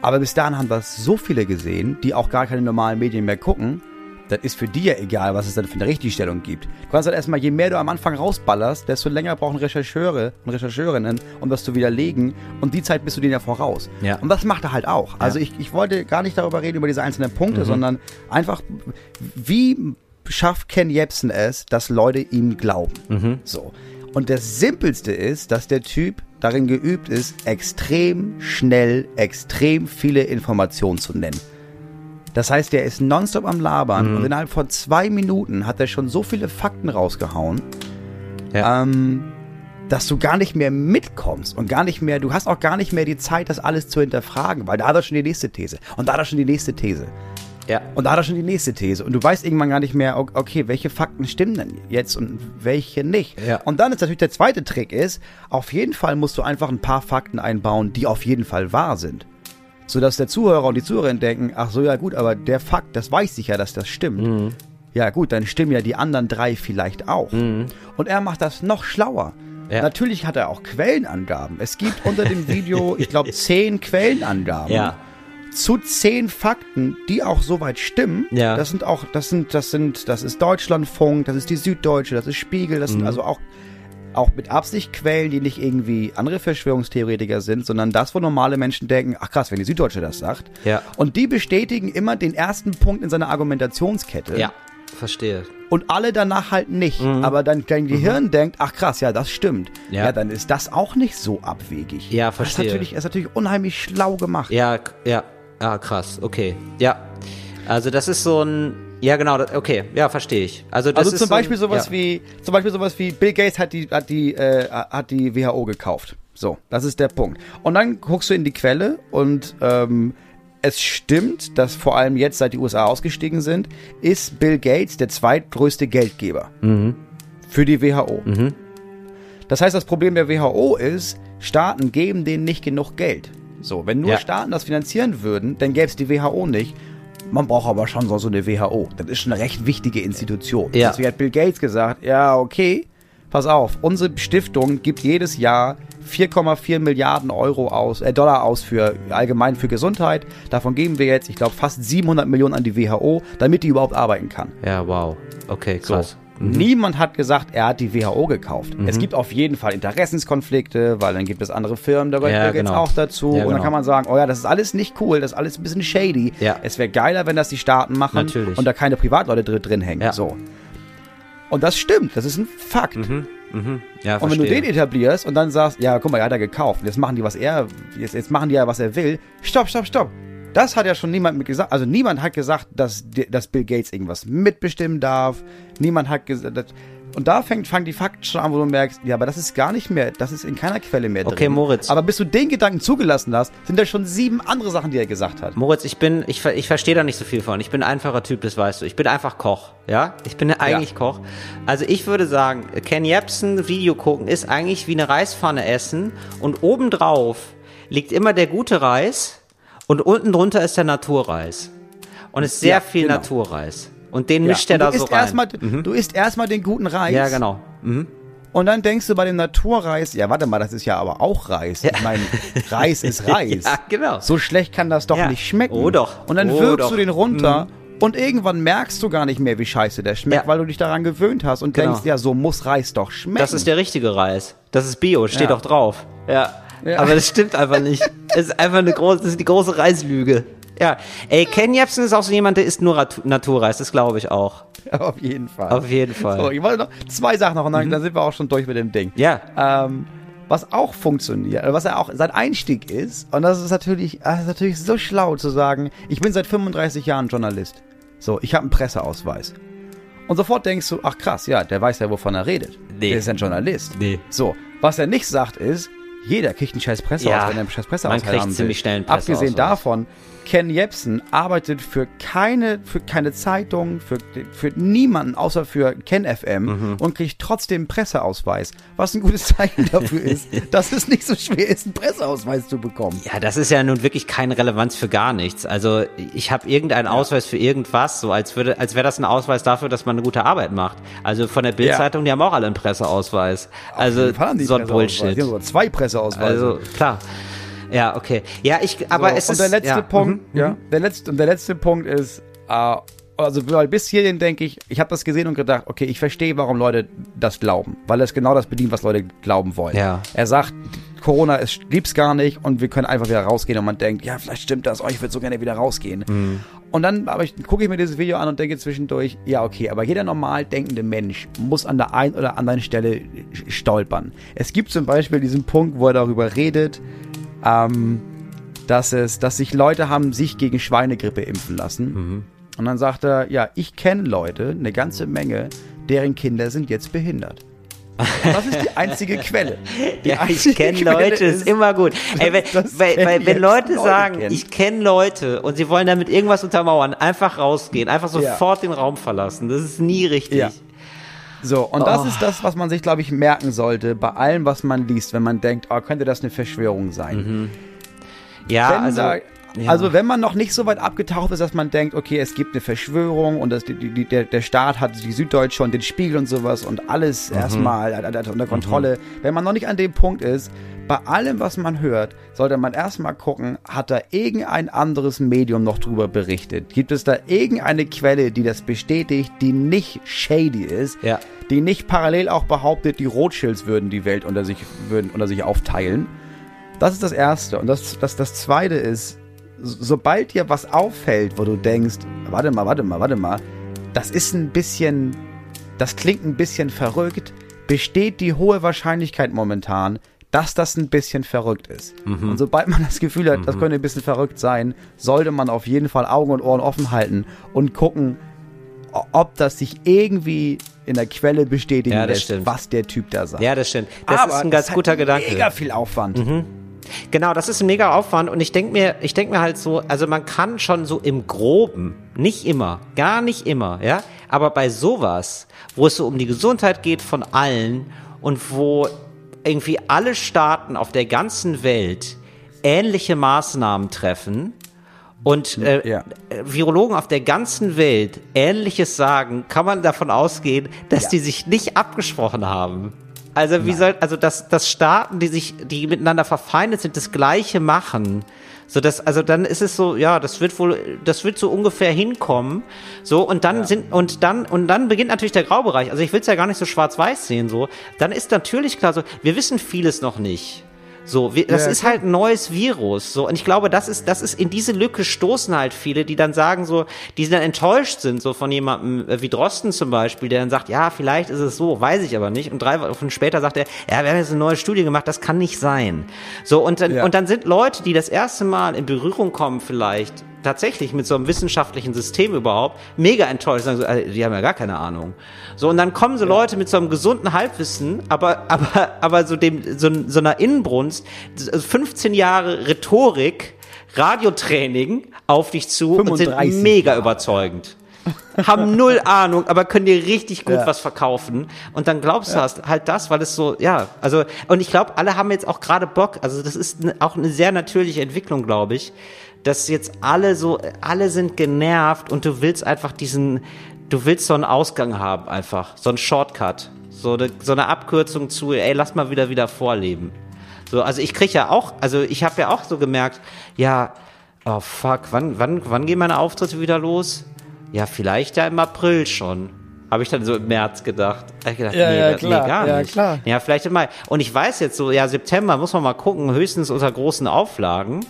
Aber bis dahin haben wir so viele gesehen, die auch gar keine normalen Medien mehr gucken. Das ist für die ja egal, was es dann für eine Richtigstellung gibt. Du kannst halt erstmal, je mehr du am Anfang rausballerst, desto länger brauchen Rechercheure und Rechercheurinnen, um das zu widerlegen. Und die Zeit bist du denen ja voraus. Ja. Und das macht er halt auch. Also ich, ich wollte gar nicht darüber reden, über diese einzelnen Punkte, sondern einfach, wie schafft Ken Jebsen es, dass Leute ihm glauben? So. Und das Simpelste ist, dass der Typ darin geübt ist, extrem schnell, extrem viele Informationen zu nennen. Das heißt, der ist nonstop am Labern und innerhalb von zwei Minuten hat er schon so viele Fakten rausgehauen, Ja. ähm, dass du gar nicht mehr mitkommst und gar nicht mehr, du hast auch gar nicht mehr die Zeit, das alles zu hinterfragen, weil da hat er schon die nächste These und da hat er schon die nächste These ja. und da hat er schon die nächste These und du weißt irgendwann gar nicht mehr, okay, welche Fakten stimmen denn jetzt und welche nicht. Ja. Und dann ist natürlich der zweite Trick ist, auf jeden Fall musst du einfach ein paar Fakten einbauen, die auf jeden Fall wahr sind. Sodass der Zuhörer und die Zuhörerin denken, ach so, ja gut, aber der Fakt, das weiß ich ja, dass das stimmt. Mhm. Ja gut, dann stimmen ja die anderen drei vielleicht auch. Mhm. Und er macht das noch schlauer. Ja. Natürlich hat er auch Quellenangaben. Es gibt unter dem Video, ich glaube, zehn Quellenangaben Ja. zu zehn Fakten, die auch soweit stimmen. Ja. Das sind auch, das sind, das sind, das ist Deutschlandfunk, das ist die Süddeutsche, das ist Spiegel, das Mhm. sind also auch, auch mit Absicht Quellen, die nicht irgendwie andere Verschwörungstheoretiker sind, sondern das, wo normale Menschen denken, ach krass, wenn die Süddeutsche das sagt. Ja. Und die bestätigen immer den ersten Punkt in seiner Argumentationskette. Ja. Verstehe. Und alle danach halt nicht. Aber dann dein Gehirn denkt, ach krass, ja, das stimmt. Mhm. Ja. Ja. dann ist das auch nicht so abwegig. Ja, Das verstehe. ist natürlich, ist natürlich unheimlich schlau gemacht. Ja, ja. Ah, krass. Okay. Ja. Also das ist so ein. Ja, genau. Okay. Ja, verstehe ich. Also das Also zum so Beispiel sowas ja. wie, zum Beispiel sowas wie Bill Gates hat die, hat die, äh, hat die WHO gekauft. So, das ist der Punkt. Und dann guckst du in die Quelle und ähm, es stimmt, dass vor allem jetzt, seit die USA ausgestiegen sind, ist Bill Gates der zweitgrößte Geldgeber für die WHO. Das heißt, das Problem der WHO ist, Staaten geben denen nicht genug Geld. So, wenn nur Ja. Staaten das finanzieren würden, dann gäbe es die WHO nicht. Man braucht aber schon so eine WHO. Das ist schon eine recht wichtige Institution. Ja. Deswegen hat Bill Gates gesagt, ja, okay, pass auf, unsere Stiftung gibt jedes Jahr 4,4 Milliarden Euro aus, äh, Dollar aus für allgemein für Gesundheit. Davon geben wir jetzt, ich glaube, fast 700 Millionen an die WHO, damit die überhaupt arbeiten kann. Ja, wow. Okay, So. Krass. Niemand hat gesagt, er hat die WHO gekauft. Mhm. Es gibt auf jeden Fall Interessenskonflikte, weil dann gibt es andere Firmen, da gehört Ja, genau. auch dazu. Ja, Und dann genau. kann man sagen, oh ja, das ist alles nicht cool, das ist alles ein bisschen shady. Ja. Es wäre geiler, wenn das die Staaten machen Natürlich. und da keine Privatleute drin, drin hängen. Ja. So. Und das stimmt, das ist ein Fakt. Mhm. Ja, Und wenn du verstehe. den etablierst und dann sagst, ja, guck mal, er hat er gekauft, jetzt machen die, was er, jetzt, jetzt machen die ja, was er will. Stopp, stopp, stopp. Das hat ja schon niemand mit gesagt. Also niemand hat gesagt, dass, dass Bill Gates irgendwas mitbestimmen darf. Niemand hat gesagt, dass- und da fängt, fangen die Fakten schon an, wo du merkst, ja, aber das ist gar nicht mehr, das ist in keiner Quelle mehr drin. Okay, Moritz. Aber bis du den Gedanken zugelassen hast, sind da schon sieben andere Sachen, die er gesagt hat. Moritz, ich bin, ich, ich verstehe da nicht so viel von. Ich bin ein einfacher Typ, das weißt du. Ich bin einfach Koch, ja? Ich bin eigentlich Koch. Also ich würde sagen, Ken Jebsen Video gucken ist eigentlich wie eine Reispfanne essen und obendrauf liegt immer der gute Reis und unten drunter ist der Naturreis. Und es ist sehr Ja, viel genau. Naturreis. Und den Ja, mischt er da du so isst rein. erstmal, Du isst erstmal den guten Reis. ja, genau. Mhm. Und dann denkst du bei dem Naturreis, ja, warte mal, das ist ja aber auch Reis. Ich meine, Reis ist Reis. Ja, genau. So schlecht kann das doch Ja. nicht schmecken. Oh doch. Und dann Oh wirkst doch. du den runter und irgendwann merkst du gar nicht mehr, wie scheiße der schmeckt, Ja. weil du dich daran gewöhnt hast und Genau. denkst, ja, so muss Reis doch schmecken. Das ist der richtige Reis. Das ist Bio, steht Ja. auch drauf. Ja. Ja. Aber das stimmt einfach nicht. Es ist einfach eine große, das ist die große Reislüge. Ja. Ey, Ken Jebsen ist auch so jemand, der isst nur Naturreis, das glaube ich auch. Auf jeden Fall. Auf jeden Fall. Mhm. So, ich wollte noch zwei Sachen noch und dann, dann sind wir auch schon durch mit dem Ding. Ja. Ähm, was auch funktioniert, äh, was er auch sein Einstieg ist, und das ist natürlich, das ist natürlich so schlau zu sagen, ich bin seit 35 Jahren Journalist. So, ich habe einen Presseausweis. Und sofort denkst du, ach krass, ja, der weiß ja, wovon er redet. Nee. Der ist ein Journalist. Nee. So, was er nicht sagt ist, Jeder kriegt einen scheiß Presseausweis, Ja, wenn er einen scheiß man Presseausweis kriegt haben will. ziemlich schnell einen Abgesehen Presseausweis. davon, Ken Jebsen arbeitet für keine, für keine Zeitung, für, für niemanden außer für Ken FM Mhm. und kriegt trotzdem einen Presseausweis. Was ein gutes Zeichen dafür ist, dass es nicht so schwer ist, einen Presseausweis zu bekommen. Ja, das ist ja nun wirklich keine Relevanz für gar nichts. Also ich habe irgendeinen Ausweis für irgendwas, so als würde, als wäre das ein Ausweis dafür, dass man eine gute Arbeit macht. Also von der Bildzeitung, die haben auch alle einen Presseausweis. Also Auf die so ein. Bullshit. Die haben sogar zwei Presseausweise. Also klar. Ja, okay. Ja, ich, aber So, es und ist der letzte ja, Punkt, mhm, ja, der letzte und der letzte Punkt ist, äh, also weil bis hierhin denke ich, ich habe das gesehen und gedacht, okay, ich verstehe, warum Leute das glauben, weil es genau das bedient, was Leute glauben wollen. Ja. Er sagt, Corona ist, gibt's gar nicht und wir können einfach wieder rausgehen und man denkt, ja, vielleicht stimmt das, oh, ich würde so gerne wieder rausgehen. Mhm. Und dann aber ich, gucke ich mir dieses Video an und denke zwischendurch, ja, okay, aber jeder normal denkende Mensch muss an der einen oder anderen Stelle stolpern. Es gibt zum Beispiel diesen Punkt, wo er darüber redet, ähm, dass es, dass sich Leute haben sich gegen Schweinegrippe impfen lassen. Und dann sagt er, ja, ich kenne Leute, eine ganze Menge, deren Kinder sind jetzt behindert. Das ist die einzige Quelle. Die Ja, ich einzige kenne Quelle Leute, ist immer gut. Ey, wenn, weil, weil, wenn Leute Leute sagen, kennen. ich kenne Leute und sie wollen damit irgendwas untermauern, einfach rausgehen, einfach Ja. sofort den Raum verlassen. Das ist nie richtig. Ja. So, und das Oh. ist das, was man sich, glaube ich, merken sollte bei allem, was man liest, wenn man denkt, oh, könnte das eine Verschwörung sein. Ja, wenn also, da, ja. also wenn man noch nicht so weit abgetaucht ist, dass man denkt, okay, es gibt eine Verschwörung und das, die, die, der, der Staat hat die Süddeutsche und den Spiegel und sowas und Mhm. alles erstmal hat- hat unter Kontrolle. Wenn man noch nicht an dem Punkt ist, bei allem, was man hört, sollte man erstmal gucken, hat da irgendein anderes Medium noch drüber berichtet? Gibt es da irgendeine Quelle, die das bestätigt, die nicht shady ist? Ja. Die nicht parallel auch behauptet, die Rothschilds würden die Welt unter sich, würden unter sich aufteilen? Das ist das Erste. Und das, das, das Zweite ist, sobald dir was auffällt, wo du denkst, warte mal, warte mal, warte mal, das ist ein bisschen, das klingt ein bisschen verrückt, besteht die hohe Wahrscheinlichkeit momentan, dass das ein bisschen verrückt ist. Und sobald man das Gefühl hat, das könnte ein bisschen verrückt sein, sollte man auf jeden Fall Augen und Ohren offen halten und gucken, ob das sich irgendwie in der Quelle bestätigen Ja, lässt, stimmt. was der Typ da sagt. ja, das stimmt. Das Aber ist ein ganz guter Gedanke. Mega viel Aufwand. Genau, das ist ein mega Aufwand und ich denke mir, ich denke mir halt so, also man kann schon so im Groben, nicht immer, gar nicht immer, ja, aber bei sowas, wo es so um die Gesundheit geht von allen und wo irgendwie alle Staaten auf der ganzen Welt ähnliche Maßnahmen treffen und äh, Ja. Virologen auf der ganzen Welt Ähnliches sagen, kann man davon ausgehen, dass Ja. die sich nicht abgesprochen haben. Also wie soll, also dass, dass Staaten, die sich, die miteinander verfeindet sind, das Gleiche machen. So dass, also dann ist es so, ja, das wird wohl, das wird so ungefähr hinkommen. So und dann sind und dann und dann beginnt natürlich der Graubereich. Also ich will es ja gar nicht so schwarz-weiß sehen. So, dann ist natürlich klar, so wir wissen vieles noch nicht. So, wir, das Ja, ist halt ein neues Virus. So, und ich glaube, das ist, das ist in diese Lücke stoßen halt viele, die dann sagen so, die dann enttäuscht sind, so von jemandem äh, wie Drosten zum Beispiel, der dann sagt, ja, vielleicht ist es so, weiß ich aber nicht. Und drei Wochen später sagt er, ja, wir haben jetzt eine neue Studie gemacht, das kann nicht sein. So, und dann, Ja. und dann sind Leute, die das erste Mal in Berührung kommen, vielleicht tatsächlich mit so einem wissenschaftlichen System überhaupt, mega enttäuscht, sagen so, äh, die haben ja gar keine Ahnung. So, und dann kommen so Leute mit so einem gesunden Halbwissen, aber, aber, aber so dem, so, so einer Innenbrunst, also 15 Jahre Rhetorik, Radiotraining auf dich zu und 35 sind mega Jahre. überzeugend. Haben null Ahnung, aber können dir richtig gut Ja. was verkaufen. Und dann glaubst du hast halt das, weil es so, ja, also, und ich glaube, alle haben jetzt auch gerade Bock, also das ist auch eine sehr natürliche Entwicklung, glaube ich, dass jetzt alle so, alle sind genervt und du willst einfach diesen, du willst so einen Ausgang haben einfach, so einen Shortcut, so eine, so eine Abkürzung zu, ey, lass mal wieder wieder vorleben. So, also ich krieg ja auch, also ich habe ja auch so gemerkt, ja, oh fuck, wann, wann, wann gehen meine Auftritte wieder los? Ja, vielleicht ja im April schon. Habe ich dann so im März gedacht. Hab ich gedacht, Ja, nee, ja, nee, klar, gar ja, nicht. klar. Ja, vielleicht im Mai. Und ich weiß jetzt so, ja, September muss man mal gucken, höchstens unter großen Auflagen.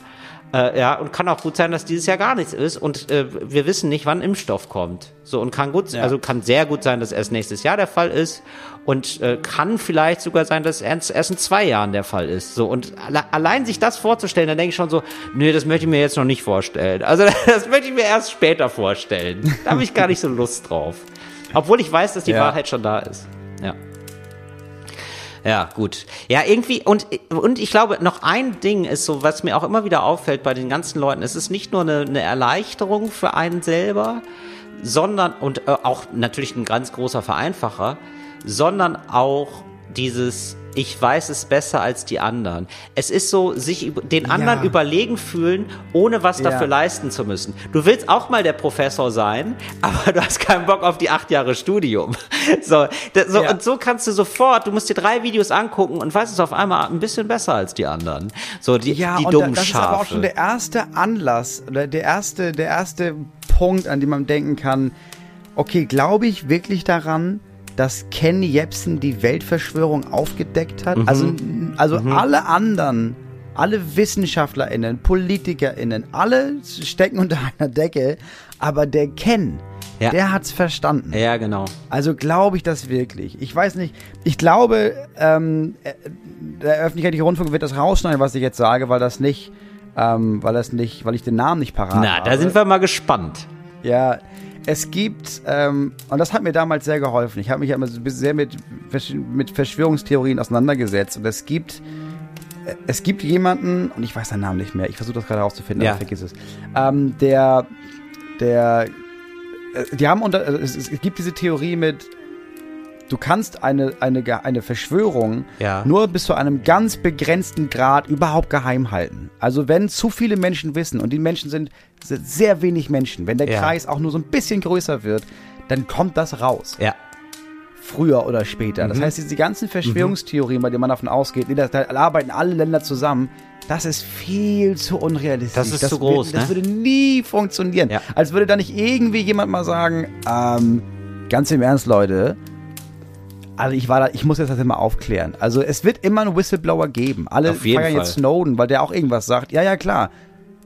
Äh, ja, und kann auch gut sein, dass dieses Jahr gar nichts ist. Und äh, wir wissen nicht, wann Impfstoff kommt. So, und kann gut, Ja. also kann sehr gut sein, dass erst nächstes Jahr der Fall ist. Und äh, kann vielleicht sogar sein, dass erst, erst in zwei Jahren der Fall ist. So, und alle, allein sich das vorzustellen, dann denke ich schon so, nee, das möchte ich mir jetzt noch nicht vorstellen. Also, das möchte ich mir erst später vorstellen. Da habe ich gar nicht so Lust drauf. Obwohl ich weiß, dass die Ja. Wahrheit schon da ist. Ja. Gut. Ja, irgendwie, und, und ich glaube, noch ein Ding ist so, was mir auch immer wieder auffällt bei den ganzen Leuten, es ist nicht nur eine, eine Erleichterung für einen selber, sondern, und äh, auch natürlich ein ganz großer Vereinfacher, sondern auch dieses, ich weiß es besser als die anderen. Es ist so, sich den anderen Ja. überlegen fühlen, ohne was Ja. dafür leisten zu müssen. Du willst auch mal der Professor sein, aber du hast keinen Bock auf die acht Jahre Studium. So, da, so Ja. und so kannst du sofort, du musst dir drei Videos angucken und weißt es auf einmal ein bisschen besser als die anderen. So, die, Ja, die und dummen das ist aber auch Schafe. schon der erste Anlass oder der erste, der erste Punkt, an dem man denken kann, okay, glaube ich wirklich daran, dass Ken Jebsen die Weltverschwörung aufgedeckt hat? Also, also alle anderen, alle WissenschaftlerInnen, PolitikerInnen, alle stecken unter einer Decke, aber der Ken, Ja. der hat's verstanden. ja, genau. Also glaube ich das wirklich. Ich weiß nicht. Ich glaube, ähm, äh, der öffentlich-rechtliche Rundfunk wird das rausschneiden, was ich jetzt sage, weil das nicht, ähm, weil das nicht, weil ich den Namen nicht parat Na, habe. da sind wir mal gespannt. Ja, es gibt, ähm, und das hat mir damals sehr geholfen. Ich habe mich ja immer so sehr mit, mit Verschwörungstheorien auseinandergesetzt. Und es gibt, äh, es gibt jemanden, und ich weiß seinen Namen nicht mehr, ich versuche das gerade rauszufinden, Ja. aber vergiss es, ähm, der, der, äh, die haben unter, also es, es gibt diese Theorie mit, du kannst eine, eine, eine Verschwörung Ja. nur bis zu einem ganz begrenzten Grad überhaupt geheim halten. Also wenn zu viele Menschen wissen und die Menschen sind sehr wenig Menschen, wenn der Ja. Kreis auch nur so ein bisschen größer wird, dann kommt das raus. Ja. Früher oder später. Mhm. Das heißt, diese ganzen Verschwörungstheorien, bei denen man davon ausgeht, da, arbeiten alle Länder zusammen, das ist viel zu unrealistisch. Das ist zu groß, wird, Das ne? würde nie funktionieren. Ja. Als würde da nicht irgendwie jemand mal sagen, ähm, ganz im Ernst, Leute, also ich war da, ich muss jetzt das immer aufklären. Also es wird immer einen Whistleblower geben. Alle feiern jetzt Snowden, weil der auch irgendwas sagt. Ja, ja, klar.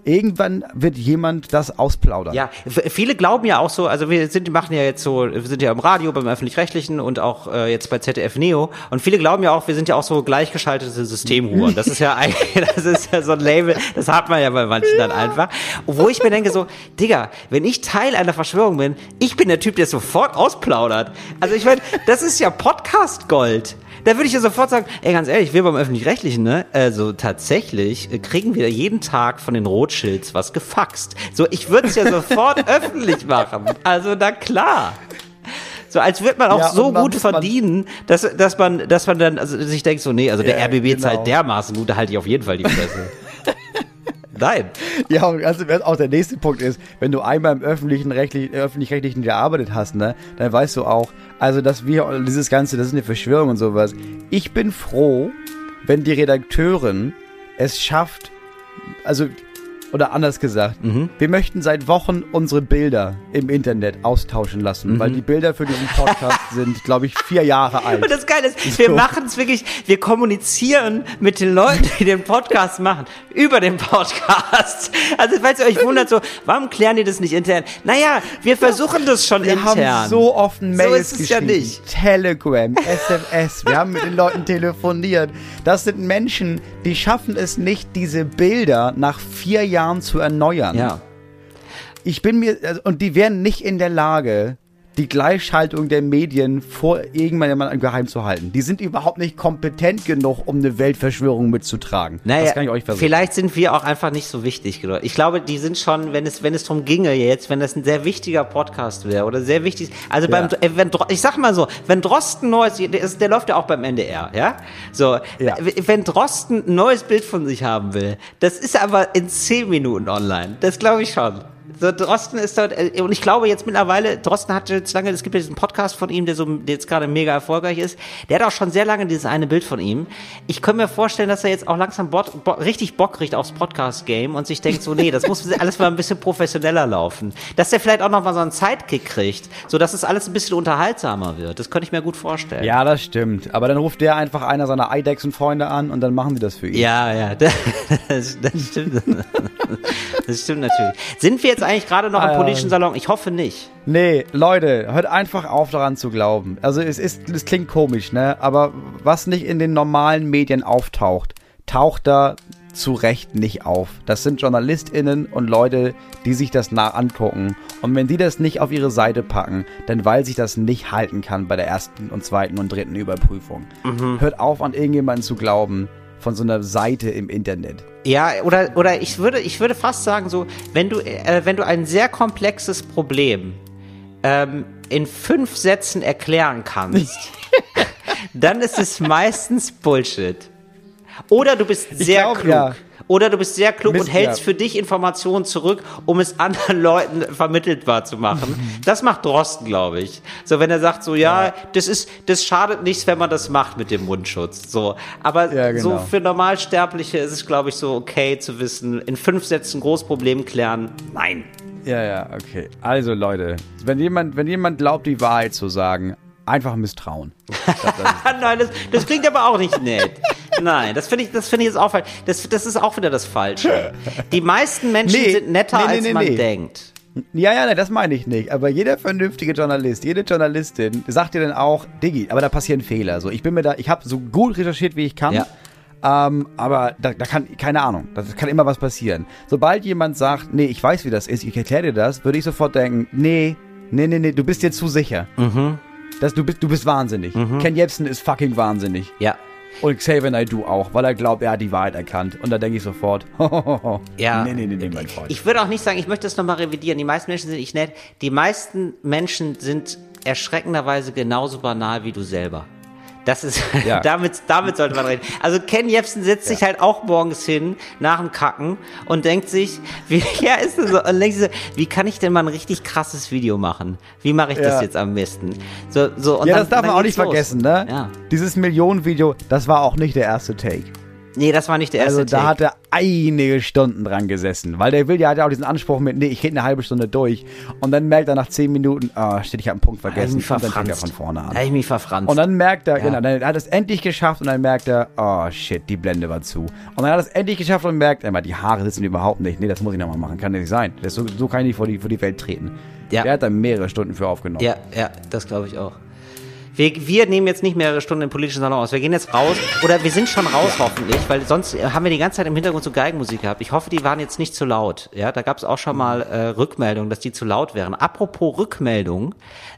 Irgendwann wird jemand das ausplaudern. Ja, viele glauben ja auch so, also wir sind, machen ja jetzt so, wir sind ja im Radio, beim Öffentlich-Rechtlichen und auch äh, jetzt bei ZDF Neo und viele glauben ja auch, wir sind ja auch so gleichgeschaltete Systemhuren. Das ist ja eigentlich, das ist ja so ein Label, das hat man ja bei manchen dann einfach. Wo ich mir denke so, Digga, wenn ich Teil einer Verschwörung bin, ich bin der Typ, der sofort ausplaudert. Also ich meine, das ist ja Podcast-Gold. Da würde ich ja sofort sagen, ey, ganz ehrlich, wir beim Öffentlich-Rechtlichen, ne? Also tatsächlich äh, kriegen wir jeden Tag von den Rothschilds was gefaxt. So, ich würde es ja sofort öffentlich machen. Also, na klar. So, als würde man auch Ja, so gut verdienen, dass, dass man, dass man dann, also sich denkt so, nee, also der Ja, RBB genau. zahlt dermaßen gut, da halte ich auf jeden Fall die Fresse. Nein. Ja, und also auch der nächste Punkt ist, wenn du einmal im öffentlichen rechtlich, öffentlich-rechtlichen gearbeitet hast, ne, dann weißt du auch, also dass wir dieses Ganze, das ist eine Verschwörung und sowas. Ich bin froh, wenn die Redakteurin es schafft, also oder anders gesagt, Mhm. wir möchten seit Wochen unsere Bilder im Internet austauschen lassen, Mhm. weil die Bilder für diesen Podcast sind, glaube ich, vier Jahre alt. Und das Geile ist, wir So. machen es wirklich, wir kommunizieren mit den Leuten, die den Podcast machen, über den Podcast. Also, falls ihr euch wundert, so, warum klären die das nicht intern? Naja, wir versuchen das schon Wir intern. haben so oft Mails ist es ja geschrieben. nicht. Telegram, SMS. Wir haben mit den Leuten telefoniert. Das sind Menschen, die schaffen es nicht, diese Bilder nach vier Jahren zu erneuern. Ja. Ich bin mir, also, und die wären nicht in der Lage, die Gleichschaltung der Medien vor irgendjemandem geheim zu halten. Die sind überhaupt nicht kompetent genug, um eine Weltverschwörung mitzutragen. Naja, das kann ich euch versichern. vielleicht sind wir auch einfach nicht so wichtig. genug. Ich glaube, die sind schon, wenn es, wenn es darum ginge jetzt, wenn das ein sehr wichtiger Podcast wäre oder sehr wichtig, also beim, Ja. äh, wenn, ich sag mal so, wenn Drosten neues, der, der läuft ja auch beim NDR, ja? So, Ja. wenn Drosten ein neues Bild von sich haben will, das ist aber in zehn Minuten online. Das glaube ich schon. So, Drosten ist dort, äh, und ich glaube jetzt mittlerweile, Drosten hat jetzt lange, es gibt ja diesen Podcast von ihm, der so, der jetzt gerade mega erfolgreich ist, der hat auch schon sehr lange dieses eine Bild von ihm. Ich könnte mir vorstellen, dass er jetzt auch langsam Bot, Bo richtig Bock kriegt aufs Podcast-Game und sich denkt so, nee, das muss alles mal ein bisschen professioneller laufen. Dass er vielleicht auch noch mal so einen Sidekick kriegt, so dass es alles ein bisschen unterhaltsamer wird. Das könnte ich mir gut vorstellen. ja, das stimmt. Aber dann ruft der einfach einer seiner Eidechsen-Freunde an und dann machen die das für ihn. Ja, ja, das, das stimmt. Das stimmt natürlich. Sind wir jetzt eigentlich gerade noch im Ähm. politischen Salon? Ich hoffe nicht. Nee, Leute, hört einfach auf daran zu glauben. Also es ist, es klingt komisch, ne? Aber was nicht in den normalen Medien auftaucht, taucht da zu Recht nicht auf. Das sind JournalistInnen und Leute, die sich das nah angucken. Und wenn die das nicht auf ihre Seite packen, dann weil sich das nicht halten kann bei der ersten und zweiten und dritten Überprüfung. Hört auf, an irgendjemanden zu glauben von so einer Seite im Internet. Ja, oder, oder ich würde, ich würde fast sagen, so, wenn du, äh, wenn du ein sehr komplexes Problem ähm, in fünf Sätzen erklären kannst, dann ist es meistens Bullshit. Oder du bist sehr glaub, klug. ja. Oder du bist sehr klug Mist, und hältst ja. für dich Informationen zurück, um es anderen Leuten vermittelbar zu machen. Das macht Drosten, glaube ich. So, wenn er sagt, so, ja, das ist, das schadet nichts, wenn man das macht mit dem Mundschutz. So. Aber Ja, so genau. für Normalsterbliche ist es, glaube ich, so okay zu wissen, in fünf Sätzen Großproblem klären. Nein. Ja, ja, okay. Also Leute, wenn jemand, wenn jemand glaubt, die Wahrheit zu sagen, einfach misstrauen. Ah, Nein, das, das klingt aber auch nicht nett. Nein, das finde ich, das finde ich jetzt auch falsch. Das, das ist auch wieder das Falsche. Die meisten Menschen Nee, sind netter, nee, nee, als man denkt. Ja, ja, nee, das meine ich nicht. Aber jeder vernünftige Journalist, jede Journalistin sagt dir dann auch, Diggi, aber da passieren Fehler. So, ich bin mir da, ich habe so gut recherchiert, wie ich kann. Ja. Ähm, aber da, da kann, keine Ahnung, da kann immer was passieren. Sobald jemand sagt, nee, ich weiß, wie das ist, ich erkläre dir das, würde ich sofort denken, nee, nee, nee, nee, du bist dir zu sicher. Mhm. Das, du, bist, du bist wahnsinnig. Ken Jebsen ist fucking wahnsinnig. Ja. Und Xavier Naidoo auch, weil er glaubt, er hat die Wahrheit erkannt. Und da denke ich sofort. Ja. Nee, nee, nee, nee, mein Freund. Ich würde auch nicht sagen, ich möchte das nochmal revidieren. Die meisten Menschen sind nicht nett. Die meisten Menschen sind erschreckenderweise genauso banal wie du selber. Das ist, Ja. damit, damit sollte man reden. Also Ken Jebsen setzt sich halt auch morgens hin, nach dem Kacken und denkt sich, wie, ja, ist das so, und denkt sich so, wie kann ich denn mal ein richtig krasses Video machen? Wie mache ich das Ja. jetzt am besten? So, so, und ja, dann- das darf man auch nicht los. vergessen, ne? Ja. Dieses Millionenvideo, das war auch nicht der erste Take. Nee, das war nicht der erste Also da Take. hat er einige Stunden dran gesessen, weil der will ja hat ja auch diesen Anspruch mit, nee, ich rede eine halbe Stunde durch und dann merkt er nach zehn Minuten, ah, shit, ich habe einen Punkt Da ich vergessen mich und dann fängt er von vorne Da an. hab ich mich verfranst. Und dann merkt er, Ja. genau, dann hat er es endlich geschafft und dann merkt er, oh shit, die Blende war zu. Und dann hat er es endlich geschafft und merkt, immer die Haare sitzen überhaupt nicht. Nee, das muss ich nochmal machen, kann nicht sein. Das, so, so kann ich nicht vor die, vor die Welt treten. Ja. Der hat da mehrere Stunden für aufgenommen. Ja, ja, das glaube ich auch. Wir, wir nehmen jetzt nicht mehrere Stunden im politischen Salon aus. Wir gehen jetzt raus. Oder wir sind schon raus, hoffentlich, weil sonst äh, haben wir die ganze Zeit im Hintergrund so Geigenmusik gehabt. Ich hoffe, die waren jetzt nicht zu laut. Ja, da gab es auch schon mal äh, Rückmeldungen, dass die zu laut wären. Apropos Rückmeldung,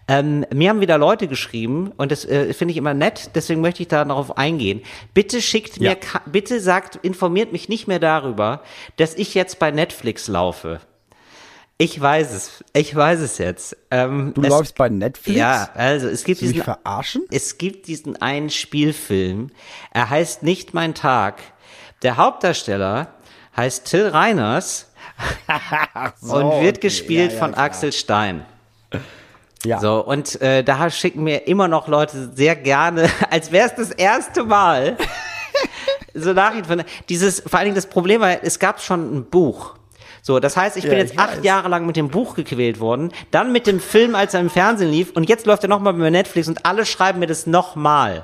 ähm, mir haben wieder Leute geschrieben und das äh, finde ich immer nett, deswegen möchte ich da darauf eingehen. Bitte schickt mir, Ja. ka- bitte sagt, informiert mich nicht mehr darüber, dass ich jetzt bei Netflix laufe. Ich weiß es. Ich weiß es jetzt. Ähm, Du es, läufst bei Netflix? Ja, also es gibt mich diesen, verarschen? es gibt diesen einen Spielfilm. Er heißt Nicht mein Tag. Der Hauptdarsteller heißt Till Reiners So, und wird okay. gespielt Ja, ja, von klar. Axel Stein. Ja. So, und äh, da schicken mir immer noch Leute sehr gerne, als wäre es das erste Mal, so Nachrichten von dieses, vor allen Dingen das Problem war, es gab schon ein Buch. So, das heißt, ich bin Ja, jetzt ich acht weiß. Jahre lang mit dem Buch gequält worden, dann mit dem Film, als er im Fernsehen lief, und jetzt läuft er nochmal bei Netflix und alle schreiben mir das nochmal.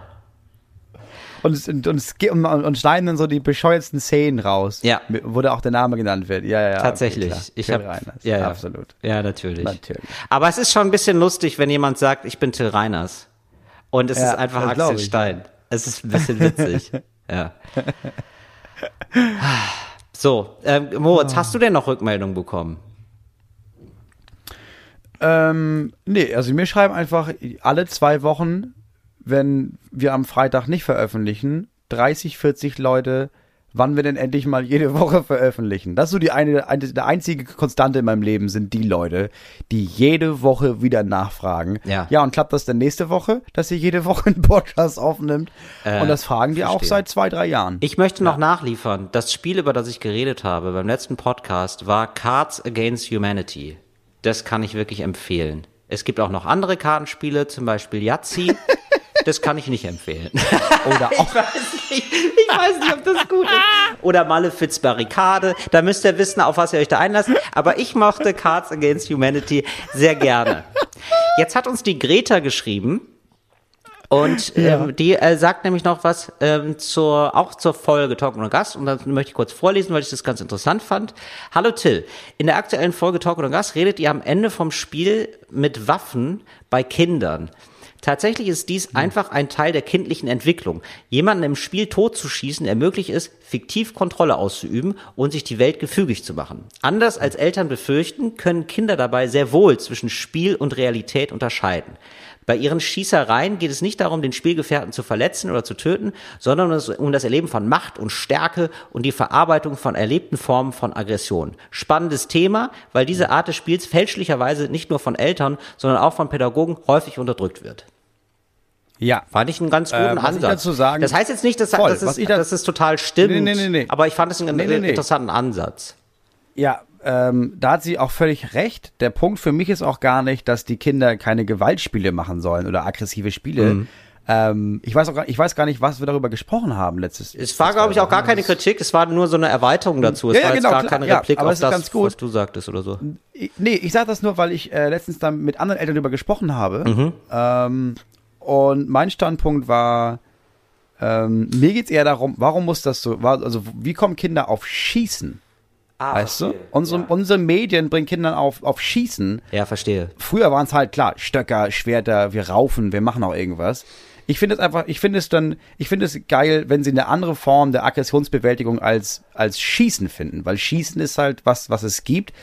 Und, es- und, und, und, schneiden dann so die bescheuertsten Szenen raus. Ja. Wo da auch der Name genannt wird. Ja, ja, ja. Tatsächlich. Okay, ich Till habe Reiners. ja, ja, Absolut. Ja, natürlich. Natürlich. Aber es ist schon ein bisschen lustig, wenn jemand sagt, ich bin Till Reiners. Und es Ja, ist einfach Axel ich. Stein. Es ist ein bisschen witzig. ja. So, ähm, Moritz, hast du denn noch Rückmeldungen bekommen? Ähm, nee, also mir schreiben einfach alle zwei Wochen, wenn wir am Freitag nicht veröffentlichen, 30, 40 Leute, wann wir denn endlich mal jede Woche veröffentlichen. Das ist so die eine, eine der einzige Konstante in meinem Leben sind die Leute, die jede Woche wieder nachfragen. Ja. Ja, und klappt das denn nächste Woche, dass ihr jede Woche einen Podcast aufnimmt? Äh, und das fragen die auch verstehe. seit zwei, drei Jahren. Ich möchte noch nachliefern. Das Spiel, über das ich geredet habe beim letzten Podcast, war Cards Against Humanity. Das kann ich wirklich empfehlen. Es gibt auch noch andere Kartenspiele, zum Beispiel Yahtzee. Das kann ich nicht empfehlen. Oder auch, Ich weiß nicht, ich weiß nicht, ob das gut ist. Oder Malefiz Barrikade. Da müsst ihr wissen, auf was ihr euch da einlasst. Aber ich mochte Cards Against Humanity sehr gerne. Jetzt hat uns die Greta geschrieben. Und ähm, die äh, sagt nämlich noch was ähm, zur, auch zur Folge Talk und Gast. Und das möchte ich kurz vorlesen, weil ich das ganz interessant fand. Hallo Till, in der aktuellen Folge Talk und Gast redet ihr am Ende vom Spiel mit Waffen bei Kindern. Tatsächlich ist dies einfach ein Teil der kindlichen Entwicklung. Jemanden im Spiel totzuschießen ermöglicht es, fiktiv Kontrolle auszuüben und sich die Welt gefügig zu machen. Anders als Eltern befürchten, können Kinder dabei sehr wohl zwischen Spiel und Realität unterscheiden. Bei ihren Schießereien geht es nicht darum, den Spielgefährten zu verletzen oder zu töten, sondern um das Erleben von Macht und Stärke und die Verarbeitung von erlebten Formen von Aggression. Spannendes Thema, weil diese Art des Spiels fälschlicherweise nicht nur von Eltern, sondern auch von Pädagogen häufig unterdrückt wird. Ja. Fand ich einen ganz guten Äh, was ich Ansatz. dazu sagen- das heißt jetzt nicht, dass, Voll, es, ich da- dass es total stimmt, Nee, nee, nee, nee. aber ich fand es einen interessanten Ansatz. Ja, ähm, da hat sie auch völlig recht. Der Punkt für mich ist auch gar nicht, dass die Kinder keine Gewaltspiele machen sollen oder aggressive Spiele. Mhm. Ähm, ich weiß auch gar, ich weiß gar nicht, was wir darüber gesprochen haben letztes. Es war, glaube ich, auch gar keine Kritik, es war nur so eine Erweiterung dazu. Es Ja, ja, war jetzt genau, gar klar, keine ja, Replik aber auf es ist das, ganz gut. was du sagtest oder so. Nee, ich sage das nur, weil ich äh, letztens dann mit anderen Eltern darüber gesprochen habe. Mhm. Ähm, und mein Standpunkt war, ähm, mir geht's eher darum, warum muss das so, also wie kommen Kinder auf Schießen? Ah, weißt du? Unsere, unsere Medien bringen Kindern auf, auf Schießen. Ja, verstehe. Früher waren es halt klar, Stöcker, Schwerter, wir raufen, wir machen auch irgendwas. Ich finde es einfach, ich finde es dann, ich finde es geil, wenn sie eine andere Form der Aggressionsbewältigung als, als Schießen finden, weil Schießen ist halt was, was es gibt.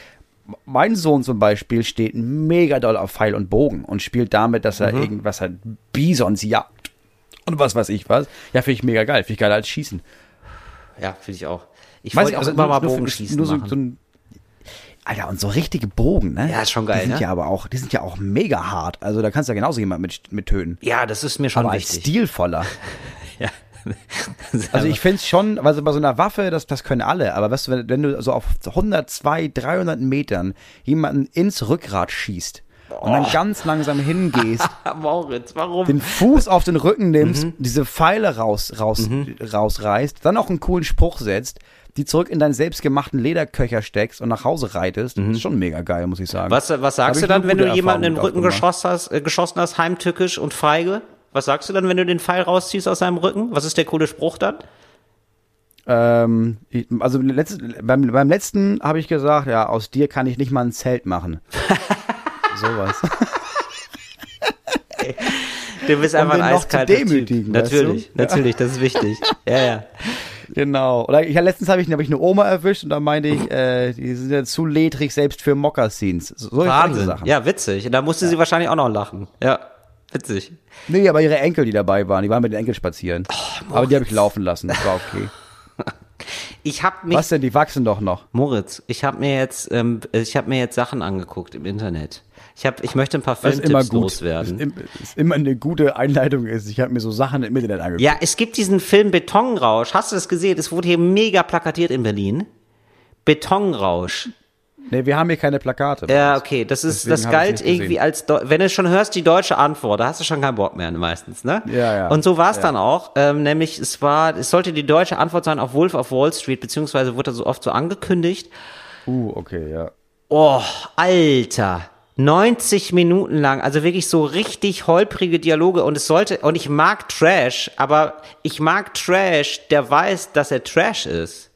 Mein Sohn zum Beispiel steht mega doll auf Pfeil und Bogen und spielt damit, dass er irgendwas hat, Bisons jagt und was weiß ich was. Ja, finde ich mega geil, finde ich geiler als Schießen. Ja, finde ich auch. Ich Weiß auch also immer mal Bogenschießen nur so, machen. so ein Alter, und so richtige Bogen, ne? Ja, ist schon geil, Die sind ne? ja aber auch, die sind ja auch mega hart. Also da kannst du ja genauso jemanden mit, mit töten. ja, das ist mir schon Aber als wichtig. stilvoller. Also ich finde es schon, also bei so einer Waffe, das, das können alle, aber weißt du, wenn, wenn du so auf 100, 200, 300 Metern jemanden ins Rückgrat schießt und dann ganz langsam hingehst, Moritz, warum? den Fuß auf den Rücken nimmst, Mhm. diese Pfeile raus, raus, rausreißt, dann auch einen coolen Spruch setzt, die zurück in deinen selbstgemachten Lederköcher steckst und nach Hause reitest, ist schon mega geil, muss ich sagen. Mhm. Was, was sagst du dann, wenn du jemanden in den Rücken geschossen hast, äh, geschossen hast, heimtückisch und feige? Was sagst du dann, wenn du den Pfeil rausziehst aus seinem Rücken? Was ist der coole Spruch dann? Ähm, also letztes, beim, beim letzten habe ich gesagt, ja, aus dir kann ich nicht mal ein Zelt machen. Sowas. Du bist Um einfach ein noch zu eiskalter demütigen, Typ. weißt du? Natürlich, Ja. natürlich, das ist wichtig. Ja, ja. Genau. Oder ich, ja, letztens habe ich, hab ich eine Oma erwischt und da meinte ich, äh, die sind ja zu ledrig selbst für Mokassins. So Wahnsinn. Sachen. Ja, witzig. Und da musste sie wahrscheinlich auch noch lachen. Ja, witzig. Nee, aber ihre Enkel, die dabei waren, die waren mit den Enkeln spazieren. Oh, aber die habe ich laufen lassen, das war okay. Ich habe mich, Was denn, die wachsen doch noch. Moritz, ich habe mir jetzt, ähm, ich habe mir jetzt Sachen angeguckt im Internet. Ich habe, ich möchte ein paar Das ist immer Filmtipps loswerden. Ist, ist immer eine gute Einleitung ist. Ich habe mir so Sachen im Internet angeguckt. Ja, es gibt diesen Film Betonrausch. Hast du das gesehen? Es wurde hier mega plakatiert in Berlin. Betonrausch. Nee, wir haben hier keine Plakate. Ja, okay, das ist, Deswegen das galt irgendwie als, Deu- wenn du schon hörst, die deutsche Antwort, da hast du schon keinen Bock mehr meistens, ne? Ja, ja. Und so war es Ja. dann auch, ähm, nämlich es war, es sollte die deutsche Antwort sein auf Wolf of Wall Street, beziehungsweise wurde so oft so angekündigt. Uh, okay, ja. Oh, Alter. 90 Minuten lang, also wirklich so richtig holprige Dialoge und es sollte, und ich mag Trash, aber ich mag Trash, der weiß, dass er Trash ist.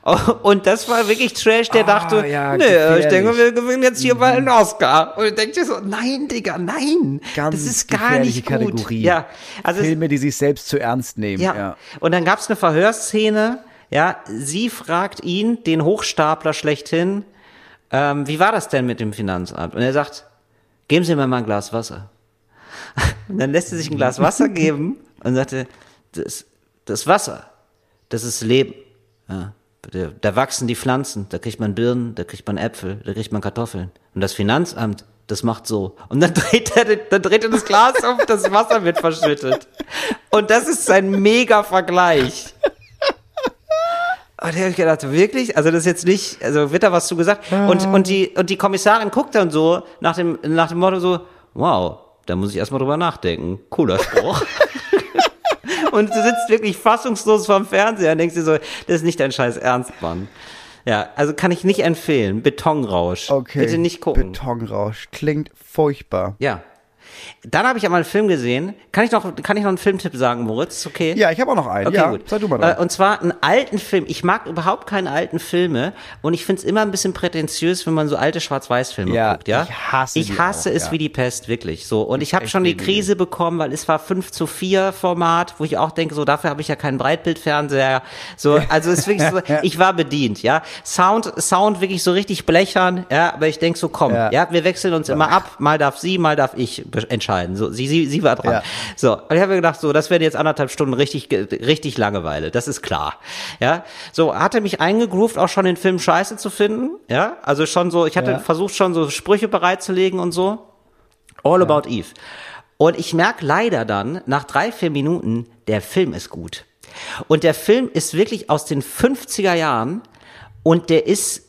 Und das war wirklich Trash, der dachte, ja, nee, ich gefährlich. denke, wir gewinnen jetzt hier mal einen Oscar. Und ich denke dir so, nein, Digga, nein. Ganz das ist gar nicht gut. Kategorie. Ja, also Filme, die sich selbst zu ernst nehmen. ja. Ja. Und dann gab's eine Verhörszene, ja, sie fragt ihn, den Hochstapler schlechthin, ähm, wie war das denn mit dem Finanzamt? Und er sagt, geben Sie mir mal ein Glas Wasser. Und dann lässt sie sich ein Glas Wasser geben und sagte, das, das Wasser, das ist Leben. Ja, da, da wachsen die Pflanzen, da kriegt man Birnen, da kriegt man Äpfel, da kriegt man Kartoffeln. Und das Finanzamt, das macht so. Und dann dreht er, dann dreht er das Glas auf, das Wasser wird verschüttet. Und das ist sein mega Vergleich. Und da habe ich gedacht, wirklich? Also das ist jetzt nicht, also wird da was zu gesagt? Und, und, die, und die Kommissarin guckt dann so nach dem, nach dem Motto so, wow, da muss ich erstmal drüber nachdenken. Cooler Spruch. und du sitzt wirklich fassungslos vorm Fernseher und denkst dir so, das ist nicht dein scheiß Ernst, Mann. Ja, also kann ich nicht empfehlen. Betonrausch. Okay. Bitte nicht gucken. Betonrausch. Klingt furchtbar. ja. Dann habe ich einmal einen Film gesehen. Kann ich noch, kann ich noch einen Filmtipp sagen, Moritz? Okay. Ja, ich habe auch noch einen. Okay, ja, gut. Sag du mal Äh, dran. und zwar einen alten Film. Ich mag überhaupt keine alten Filme und ich find's immer ein bisschen prätentiös, wenn man so alte Schwarz-Weiß-Filme Ja, guckt, ja. ich hasse Ich hasse auch, es ja. wie die Pest, wirklich. So. Und ich habe schon die. Krise bekommen, weil es war 5 zu 4 Format, wo ich auch denke, so dafür habe ich ja keinen Breitbildfernseher. So, also es ist wirklich so, ich war bedient, ja. Sound, Sound wirklich so richtig blechern, ja, aber ich denk so, komm, ja, wir wechseln uns immer ab, mal darf sie, mal darf ich entscheiden. So, sie, sie, sie war dran. Ja. So, und ich habe mir gedacht, so, das werden jetzt anderthalb Stunden richtig, richtig Langeweile, das ist klar. Ja, so, hatte mich eingegroovt, auch schon den Film scheiße zu finden, ja, also schon so, ich hatte Ja. versucht schon so Sprüche bereitzulegen und so. All About Eve. Und ich merke leider dann, nach drei, vier Minuten, der Film ist gut. Und der Film ist wirklich aus den 50er Jahren und der ist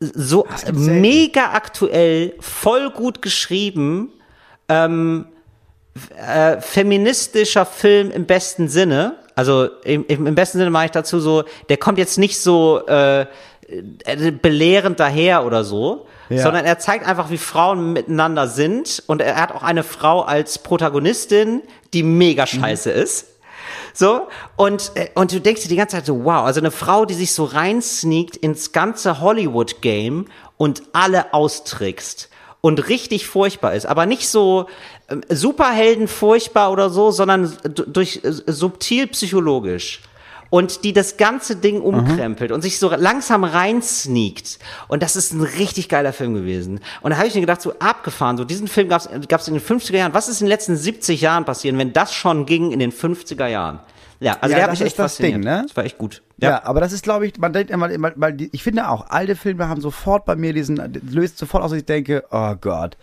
so mega aktuell, voll gut geschrieben, ähm, äh, feministischer Film im besten Sinne. Also im, im, besten Sinne mache ich dazu so, der kommt jetzt nicht so äh, äh, belehrend daher oder so, Ja. sondern er zeigt einfach, wie Frauen miteinander sind und er hat auch eine Frau als Protagonistin, die mega scheiße ist. So, und, äh, und du denkst dir die ganze Zeit so, wow, also eine Frau, die sich so reinsneakt ins ganze Hollywood-Game und alle austrickst und richtig furchtbar ist, aber nicht so ähm, Superhelden furchtbar oder so, sondern durch äh, subtil psychologisch. Und die das ganze Ding umkrempelt und sich so langsam reinsneakt. Und das ist ein richtig geiler Film gewesen. Und da habe ich mir gedacht, so abgefahren, so diesen Film gab es in den 50er Jahren. Was ist in den letzten 70 Jahren passiert, wenn das schon ging in den 50er Jahren? Ja, also Ja, der hat das mich ist echt das fasziniert. Ding, ne? Das war echt gut. Ja. aber das ist, glaube ich, man denkt immer, immer weil die, ich finde auch, alte Filme haben sofort bei mir diesen, löst sofort aus, dass ich denke, oh Gott,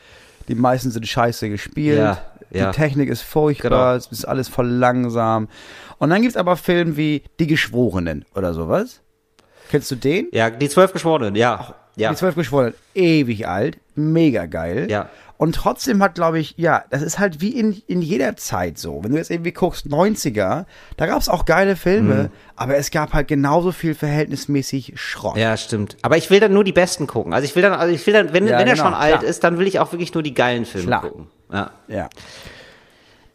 die meisten sind scheiße gespielt, Ja, ja. die Technik ist furchtbar, Genau. es ist alles voll langsam. Und dann gibt's aber Filme wie Die Geschworenen oder sowas. Kennst du den? Ja, die zwölf Geschworenen, ja. Ja. Die zwölf Geschworenen, ewig alt, mega geil. Ja. Und trotzdem hat, glaube ich, ja, das ist halt wie in, in jeder Zeit so. Wenn du jetzt irgendwie guckst, 90er, da gab's auch geile Filme, aber es gab halt genauso viel verhältnismäßig Schrott. Mhm. Ja, stimmt. Aber ich will dann nur die besten gucken. Also ich will dann, also ich will dann, wenn, Ja, wenn er genau, schon alt klar. ist, dann will ich auch wirklich nur die geilen Filme Klar. gucken. Ja. Ja.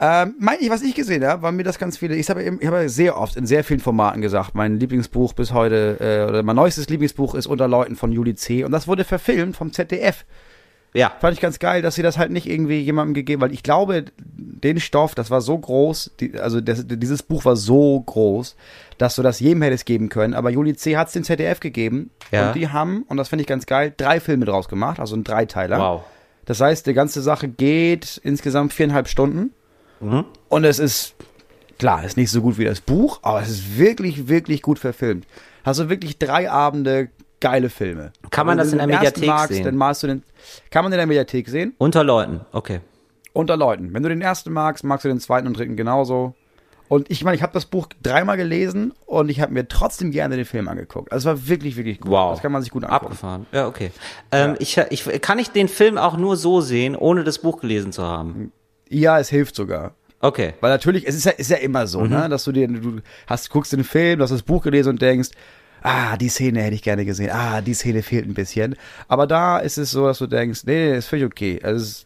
Ähm, mein, was ich gesehen habe, waren mir das ganz viele. Ich habe eben- ich habe ja sehr oft in sehr vielen Formaten gesagt, mein Lieblingsbuch bis heute, äh, oder mein neuestes Lieblingsbuch ist Unter Leuten von Juli C. Und das wurde verfilmt vom ZDF. Ja. Fand ich ganz geil, dass sie das halt nicht irgendwie jemandem gegeben, weil ich glaube, den Stoff, das war so groß, die, also das, dieses Buch war so groß, dass du das jedem hättest geben können. Aber Juli C. hat es dem ZDF gegeben Ja. und die haben, und das finde ich ganz geil, drei Filme draus gemacht, also ein Dreiteiler. Wow. Das heißt, die ganze Sache geht insgesamt viereinhalb Stunden. Mhm. Und es ist, klar, ist nicht so gut wie das Buch, aber es ist wirklich, wirklich gut verfilmt. Hast du wirklich drei Abende geile Filme. Kann man das in der Mediathek magst, sehen? Dann malst du den, kann man in der Mediathek sehen. Unter Leuten, okay. Unter Leuten. Wenn du den ersten magst, magst du den zweiten und dritten genauso. Und ich meine, ich habe das Buch dreimal gelesen und ich habe mir trotzdem gerne den Film angeguckt. Also es war wirklich, wirklich gut. Wow. Das kann man sich gut angucken. Abgefahren. Ja, okay. Ähm, Ich, ich, kann ich den Film auch nur so sehen, ohne das Buch gelesen zu haben? Ja, es hilft sogar. Okay. Weil natürlich, es ist ja, ist ja immer so, ne, dass du dir, du hast, guckst den Film, du hast das Buch gelesen und denkst, ah, die Szene hätte ich gerne gesehen, ah, die Szene fehlt ein bisschen. Aber da ist es so, dass du denkst, nee, nee, ist völlig okay. Also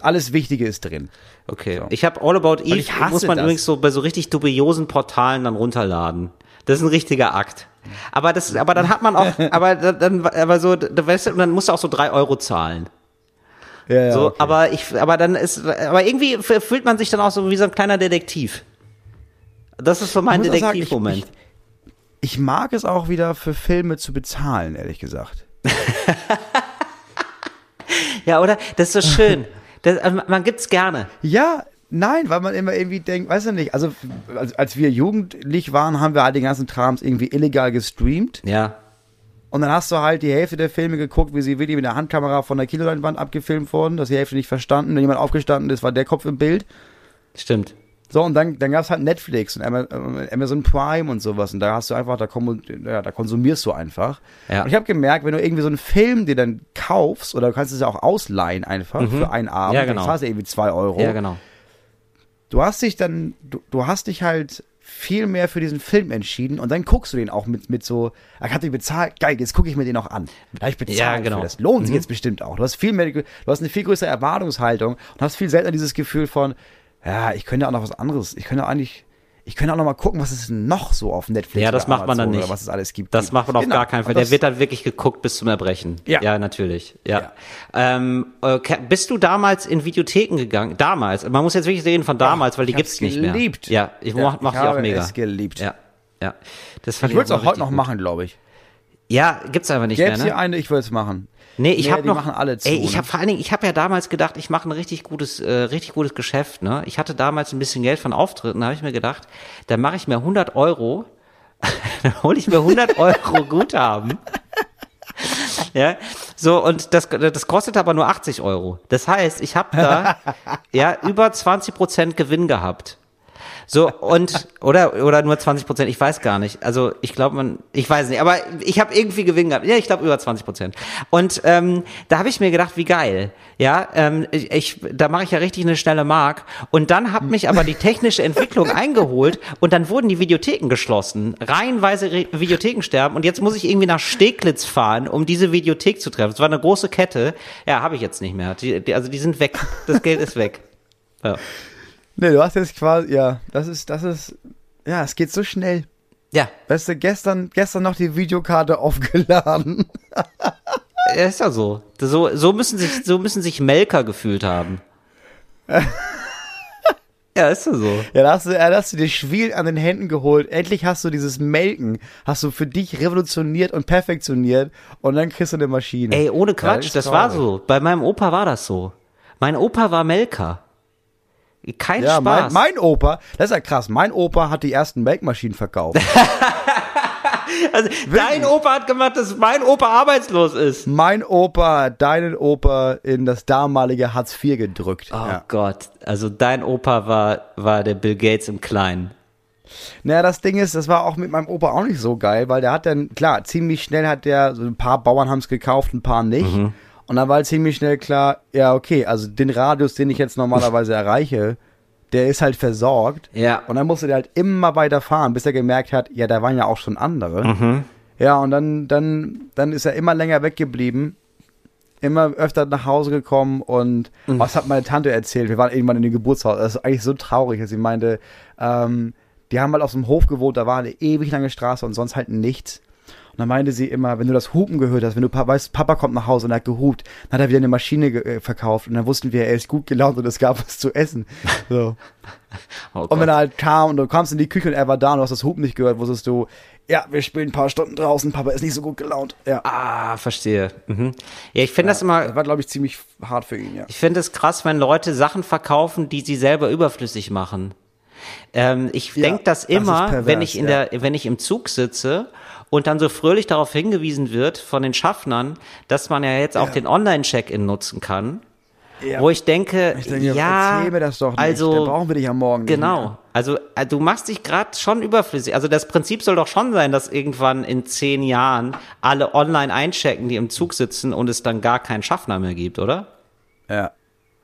alles Wichtige ist drin. Okay. So. Ich habe All About Eve, muss man das. übrigens so bei so richtig dubiosen Portalen dann runterladen. Das ist ein richtiger Akt. Aber das, aber dann hat man auch, aber dann, aber so, weißt du, und dann musst du auch so drei Euro zahlen. Ja, ja, So, okay. aber ich, aber dann ist, aber irgendwie fühlt man sich dann auch so wie so ein kleiner Detektiv. Das ist so mein Detektivmoment. Ich, mag es auch wieder für Filme zu bezahlen, ehrlich gesagt. Ja, oder? Das ist so schön. Das, also man gibt's gerne. Ja, nein, weil man immer irgendwie denkt, weiß ich nicht, also als, als wir jugendlich waren, haben wir halt den ganzen Trams irgendwie illegal gestreamt. Ja. Und dann hast du halt die Hälfte der Filme geguckt, wie sie wirklich mit der Handkamera von der Kinoleinwand abgefilmt wurden, dass die Hälfte nicht verstanden. Wenn jemand aufgestanden ist, war der Kopf im Bild. Stimmt. So, und dann, dann gab es halt Netflix und Ama- Amazon Prime und sowas. Und da hast du einfach, da, kommu- ja, da konsumierst du einfach. Ja. Und ich habe gemerkt, wenn du irgendwie so einen Film dir dann kaufst, oder du kannst es ja auch ausleihen einfach für einen Abend, Mhm. Ja, genau. dann zahlst du irgendwie zwei Euro. Ja, genau. Du hast dich dann, du, du hast dich halt viel mehr für diesen Film entschieden und dann guckst du den auch mit, mit so, ich hab den bezahlt, geil, jetzt gucke ich mir den auch an. Da ich bezahlt, Ja, genau. für, das lohnt sich jetzt bestimmt auch. Du hast viel mehr, du hast eine viel größere Erwartungshaltung und hast viel seltener dieses Gefühl von, ja, ich könnte auch noch was anderes, ich könnte eigentlich, ich könnte auch noch mal gucken, was es noch so auf Netflix Ja, das macht man dann Amazon nicht. Was es alles gibt. Das macht man auf Genau. gar keinen Fall. Der wird dann wirklich geguckt bis zum Erbrechen. Ja. ja natürlich. Ja. Ähm, äh, ke- bist du damals in Videotheken gegangen? Damals. Man muss jetzt wirklich reden von damals, weil die gibt's hab's nicht mehr. geliebt. Ja, ich Ja, mach, mach ich die auch mega. es geliebt. Ja, ja. Das fand Ich würde es auch heute noch gut. machen, glaube ich. Ja, gibt's aber nicht Gäbe mehr, es ne? hier eine, ich würde es machen. Nee, ich Nee, habe noch. machen alle zu, ey, ich ne? habe vor allen Dingen, ich habe ja damals gedacht, ich mache ein richtig gutes, äh, richtig gutes Geschäft. Ne, ich hatte damals ein bisschen Geld von Auftritten. Da habe ich mir gedacht, dann mache ich mir 100 Euro, dann hole ich mir 100 Euro Guthaben. Ja, so und das, das kostet aber nur 80 Euro. Das heißt, ich habe da ja über 20 Prozent Gewinn gehabt. So und oder oder nur 20 Prozent, ich weiß gar nicht. Also ich glaube man, ich weiß nicht, aber ich habe irgendwie Gewinn gehabt. Ja, ich glaube über 20 Prozent. Und ähm, da habe ich mir gedacht, wie geil. Ja, ähm, ich, ich da mache ich ja richtig eine schnelle Mark. Und dann hat mich aber die technische Entwicklung eingeholt und dann wurden die Videotheken geschlossen, reihenweise Re Videotheken sterben. Und jetzt muss ich irgendwie nach Steglitz fahren, um diese Videothek zu treffen. Es war eine große Kette. Ja, habe ich jetzt nicht mehr. Die, die, also die sind weg. Das Geld ist weg. Ja. Nee, du hast jetzt quasi, ja, das ist, das ist, ja, es geht so schnell. Ja, Weißt du, gestern, gestern noch die Videokarte aufgeladen. Ja, ist ja so. So, so müssen sich, so müssen sich Melker gefühlt haben. ja, ist ja so. Ja, da hast du, ja, da hast du dir Schwiel an den Händen geholt. Endlich hast du dieses Melken, hast du für dich revolutioniert und perfektioniert und dann kriegst du eine Maschine. Ey, ohne Ja, Quatsch, ist das war traurig. so. Bei meinem Opa war das so. Mein Opa war Melker. Kein Ja, mein, Spaß. mein Opa, das ist ja krass, mein Opa hat die ersten Melkmaschinen verkauft. also, dein Opa hat gemacht, dass mein Opa arbeitslos ist. mein Opa hat deinen Opa in das damalige Hartz IV gedrückt. Oh Ja. Gott, also dein Opa war, war der Bill Gates im Kleinen. Naja, das Ding ist, das war auch mit meinem Opa auch nicht so geil, weil der hat dann, klar, ziemlich schnell hat der, so ein paar Bauern haben es gekauft, ein paar nicht. Mhm. Und dann war halt ziemlich schnell klar, ja, okay, also den Radius, den ich jetzt normalerweise erreiche, der ist halt versorgt. Ja. Und dann musste der halt immer weiter fahren, bis er gemerkt hat, ja, da waren ja auch schon andere. Mhm. Ja, und dann, dann, dann ist er immer länger weggeblieben, immer öfter nach Hause gekommen und Mhm. was hat meine Tante erzählt? Wir waren irgendwann in dem Geburtshaus. Das ist eigentlich so traurig, dass sie meinte, ähm, die haben halt auf einem Hof gewohnt, da war eine ewig lange Straße und sonst halt nichts. Und dann meinte sie immer, wenn du das Hupen gehört hast, wenn du weißt, Papa kommt nach Hause und er hat gehupt, dann hat er wieder eine Maschine äh, verkauft und dann wussten wir, er ist gut gelaunt und es gab was zu essen. So. Oh Und wenn er halt kam und du kamst in die Küche und er war da und du hast das Hupen nicht gehört, wusstest du, ja, wir spielen ein paar Stunden draußen, Papa ist nicht so gut gelaunt. Ja. Ah, verstehe. Mhm. Ja, ich finde das immer, Das war, glaube ich, ziemlich hart für ihn, ja. Ich finde es krass, wenn Leute Sachen verkaufen, die sie selber überflüssig machen. Ähm, ich Ja, denke das das immer, pervers, wenn ich in ja. der, wenn ich im Zug sitze und dann so fröhlich darauf hingewiesen wird von den Schaffnern, dass man ja jetzt auch Ja. den Online-Check-In nutzen kann. Ja. Wo ich denke, Ich denke, ja, erzähl mir das doch nicht, also dann brauchen wir dich am Morgen nicht Genau. mehr. Also äh, du machst dich gerade schon überflüssig. Also das Prinzip soll doch schon sein, dass irgendwann in zehn Jahren alle online einchecken, die im Zug sitzen und es dann gar keinen Schaffner mehr gibt, oder? Ja.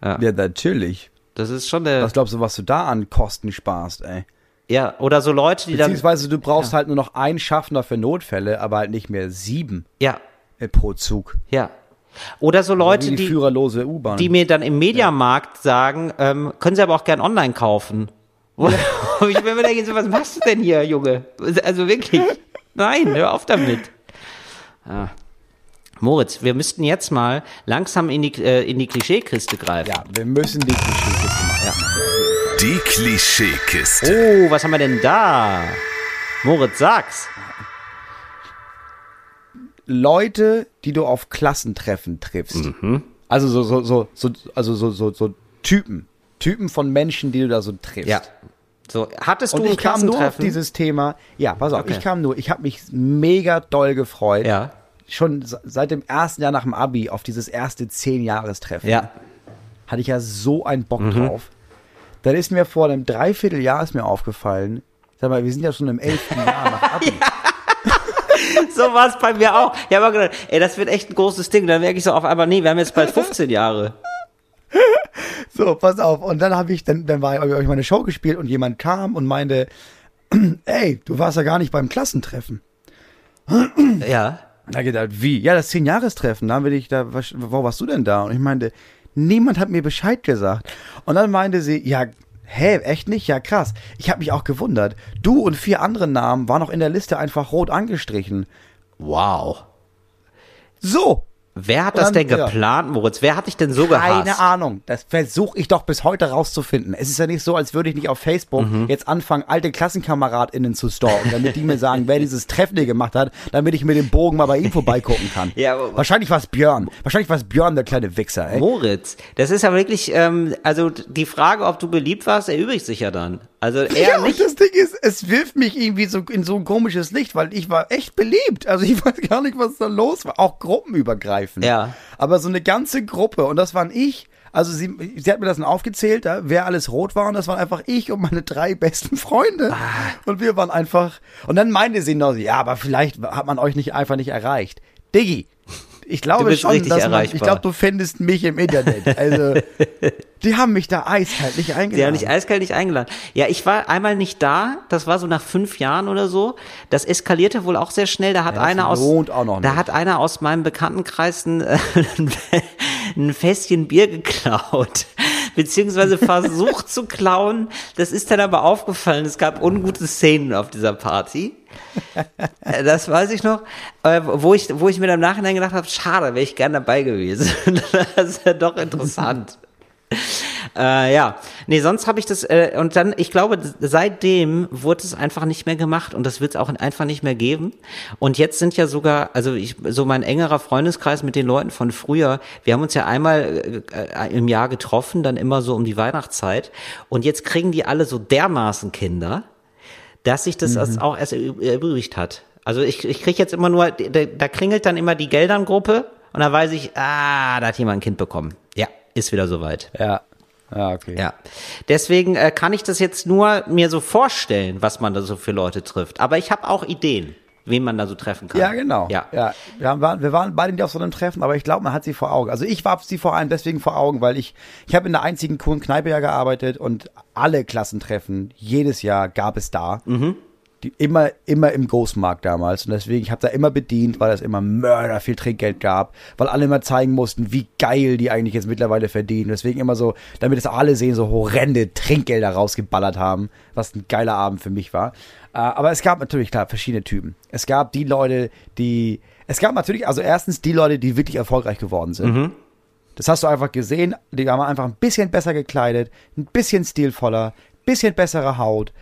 Ja. Ja, natürlich. Das ist schon der. Was glaubst du, was du da an Kosten sparst, ey? Ja, oder so Leute, die dann. Beziehungsweise du brauchst halt nur noch einen Schaffner für Notfälle, aber halt nicht mehr sieben Ja, äh, pro Zug. ja. Oder so Wie Leute, die, die, führerlose U-Bahn. die mir dann im Mediamarkt sagen, ähm, können sie aber auch gern online kaufen. Wo ich mir immer denke, so, was machst du denn hier, Junge? Also wirklich. Nein, hör auf damit. Ah. Moritz, wir müssten jetzt mal langsam in die, äh, in die Klischeekiste greifen. ja, wir müssen die Klischeekiste machen. Die Klischeekiste. Oh, was haben wir denn da? Moritz, sag's. Leute, die du auf Klassentreffen triffst. Mhm. Also so, so, so, so, also so, so, so Typen. Typen von Menschen, die du da so triffst. Ja. So, hattest Und du ein ich kam nur auf dieses Thema. Ja, pass auf, Okay. ich kam nur, ich habe mich mega doll gefreut. Ja. Schon se- seit dem ersten Jahr nach dem Abi auf dieses erste Zehn-Jahres-Treffen. Ja. Mhm. Hatte ich ja so einen Bock drauf. Dann ist mir vor einem Dreivierteljahr ist mir aufgefallen, sag mal, wir sind ja schon im elften Jahr nach Abi. So war es bei mir auch. Ich habe mal gedacht, ey, das wird echt ein großes Ding. Dann merke ich so auf einmal, nee, wir haben jetzt bald 15 Jahre. So, pass auf. Und dann habe ich, dann, dann war, ich meine Show gespielt und jemand kam und meinte, ey, du warst ja gar nicht beim Klassentreffen. Ja. Da gedacht, wie? Ja, das Zehn-Jahrestreffen, da haben wir dich da, wo warst du denn da? Und ich meinte, niemand hat mir Bescheid gesagt. Und dann meinte sie, ja, hä, echt nicht? Ja, krass. Ich habe mich auch gewundert. Du und vier andere Namen waren noch in der Liste einfach rot angestrichen. Wow. So, Wer hat das denn ja. geplant, Moritz? Wer hat dich denn so Keine gehasst? Ahnung. Das versuche ich doch bis heute rauszufinden. Es ist ja nicht so, als würde ich nicht auf Facebook Mhm. jetzt anfangen, alte KlassenkameradInnen zu stalken, damit die mir sagen, wer dieses Treffen hier gemacht hat, damit ich mit dem Bogen mal bei ihm vorbeigucken kann. Ja, Wahrscheinlich war es Björn. Wahrscheinlich war es Björn, der kleine Wichser, ey. Moritz, das ist ja wirklich, ähm, also die Frage, ob du beliebt warst, erübrigt sich ja dann. Also er Ja, und nicht. das Ding ist, es wirft mich irgendwie so in so ein komisches Licht, weil ich war echt beliebt. Also ich weiß gar nicht, was da los war. Auch gruppenübergreifend. Ja. Aber so eine ganze Gruppe und das waren ich. Also sie, sie hat mir das dann aufgezählt, da, wer alles rot war und das waren einfach ich und meine drei besten Freunde. Und wir waren einfach. Und dann meinte sie noch, ja, aber vielleicht hat man euch nicht einfach nicht erreicht. Diggi, ich glaube schon, dass man, ich glaube, du findest mich im Internet. Also, die haben mich da eiskalt nicht eingeladen. Sie haben dich eiskalt nicht eingeladen. Ja, ich war einmal nicht da. Das war so nach fünf Jahren oder so. Das eskalierte wohl auch sehr schnell. Da hat das einer aus, da hat einer aus meinem Bekanntenkreis ein, ein Fässchen Bier geklaut. Beziehungsweise versucht zu klauen. Das ist dann aber aufgefallen. Es gab ungute Szenen auf dieser Party. Äh, Das weiß ich noch, äh, wo ich, wo ich mir dann im Nachhinein gedacht habe, schade, wäre ich gern dabei gewesen. das ist ja doch interessant. Äh, ja, nee, sonst habe ich das, äh, und dann, ich glaube, seitdem wurde es einfach nicht mehr gemacht und das wird es auch einfach nicht mehr geben. Und jetzt sind ja sogar, also ich, so mein engerer Freundeskreis mit den Leuten von früher, wir haben uns ja einmal äh, im Jahr getroffen, dann immer so um die Weihnachtszeit und jetzt kriegen die alle so dermaßen Kinder, dass sich das erst auch erst erü- erübrigt hat. Also ich, ich kriege jetzt immer nur, da, da klingelt dann immer die Geldern-Gruppe und da weiß ich, ah, da hat jemand ein Kind bekommen. Ja, ist wieder soweit. Ja. Ja, okay. Ja. Deswegen äh, kann ich das jetzt nur mir so vorstellen, was man da so für Leute trifft. Aber ich habe auch Ideen, wen man da so treffen kann. Ja, genau. Ja. ja. Wir, haben, waren- wir waren beide nicht auf so einem Treffen, aber ich glaube, man hat sie vor Augen. Also ich war sie vor allem deswegen vor Augen, weil ich, ich habe in der einzigen coolen Kneipe ja gearbeitet und alle Klassentreffen, jedes Jahr gab es da. Die immer, immer im Großmarkt damals. Und deswegen, ich habe da immer bedient, weil es immer Mörder viel Trinkgeld gab, weil alle immer zeigen mussten, wie geil die eigentlich jetzt mittlerweile verdienen. Deswegen immer so, damit es alle sehen, so horrende Trinkgelder rausgeballert haben, was ein geiler Abend für mich war. Äh, aber es gab natürlich, klar, verschiedene Typen. Es gab die Leute, die, es gab natürlich, also erstens die Leute, die wirklich erfolgreich geworden sind. Das hast du einfach gesehen. Die haben einfach ein bisschen besser gekleidet, ein bisschen stilvoller, bisschen bessere Haut.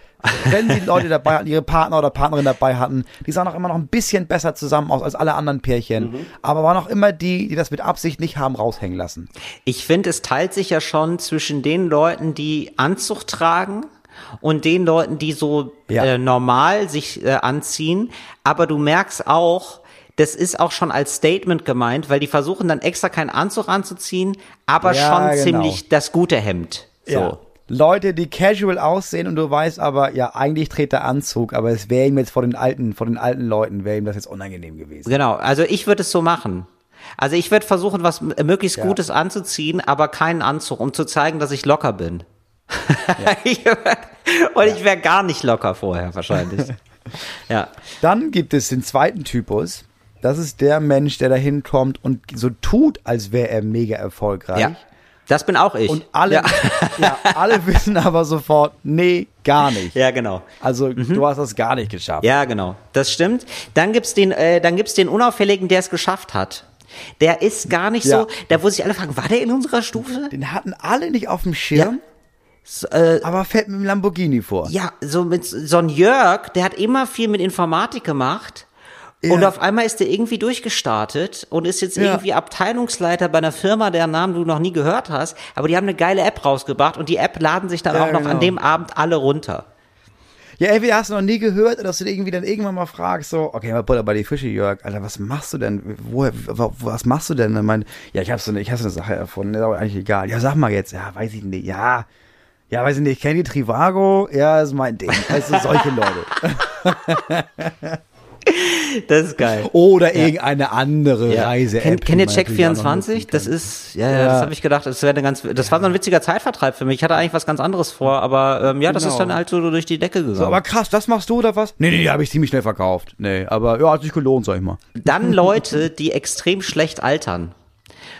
Wenn die Leute dabei hatten, ihre Partner oder Partnerin dabei hatten, die sahen auch immer noch ein bisschen besser zusammen aus als alle anderen Pärchen. Aber waren auch immer die, die das mit Absicht nicht haben raushängen lassen. Ich finde, es teilt sich ja schon zwischen den Leuten, die Anzug tragen und den Leuten, die so Ja. äh, normal sich äh, anziehen. Aber du merkst auch, das ist auch schon als Statement gemeint, weil die versuchen dann extra keinen Anzug anzuziehen, aber Ja, schon genau. ziemlich das gute Hemd. So. Leute, die casual aussehen und du weißt aber, ja, eigentlich trägt der Anzug, aber es wäre ihm jetzt vor den alten, vor den alten Leuten, wäre ihm das jetzt unangenehm gewesen. Genau, also ich würde es so machen. Also ich würde versuchen, was m- möglichst Ja. Gutes anzuziehen, aber keinen Anzug, um zu zeigen, dass ich locker bin. Ich wär- Und ich wäre gar nicht locker vorher wahrscheinlich. ja. Dann gibt es den zweiten Typus. Das ist der Mensch, der da hinkommt und so tut, als wäre er mega erfolgreich. ja. Das bin auch ich. Und alle, Ja, ja. alle wissen aber sofort, nee, gar nicht. ja genau. Also du hast das gar nicht geschafft. Ja, genau. Das stimmt. Dann gibt's den, äh, dann gibt's den Unauffälligen, der es geschafft hat. Der ist gar nicht Ja. so, da wo sich alle fragen, war der in unserer Stufe? Den hatten alle nicht auf dem Schirm, So, äh, aber fährt mit dem Lamborghini vor. Ja, so mit so ein Jörg, der hat immer viel mit Informatik gemacht. Und Ja. auf einmal ist der irgendwie durchgestartet und ist jetzt Ja. irgendwie Abteilungsleiter bei einer Firma, deren Namen du noch nie gehört hast. Aber die haben eine geile App rausgebracht und die App laden sich dann Ja, auch noch genau. an dem Abend alle runter. Ja, entweder hast du noch nie gehört, oder dass du irgendwie dann irgendwann mal fragst, so, okay, mal Butter bei die Fische, Jörg, Alter, was machst du denn? Woher, wa- was machst du denn? Und mein, ja, ich hab so eine, ich hab so eine Sache erfunden, ist aber eigentlich egal. Ja, sag mal jetzt, ja, weiß ich nicht, ja, ja, weiß ich nicht, ich kenne die Trivago, ja, ist mein Ding. Weißt du, solche Leute. Das ist geil. Oder irgendeine andere Ja. Reise. Kennt, ihr Check24? Das ist, ja, ja, Ja. das habe ich gedacht, das wäre eine ganz, das war so ein witziger Zeitvertreib für mich. Ich hatte eigentlich was ganz anderes vor, aber ähm, ja, das Genau. ist dann halt so durch die Decke gegangen. So, aber krass, das machst du oder was? Nee, nee, habe ich ziemlich schnell verkauft. Nee, aber ja, hat sich gelohnt, sag ich mal. Dann Leute, die extrem schlecht altern.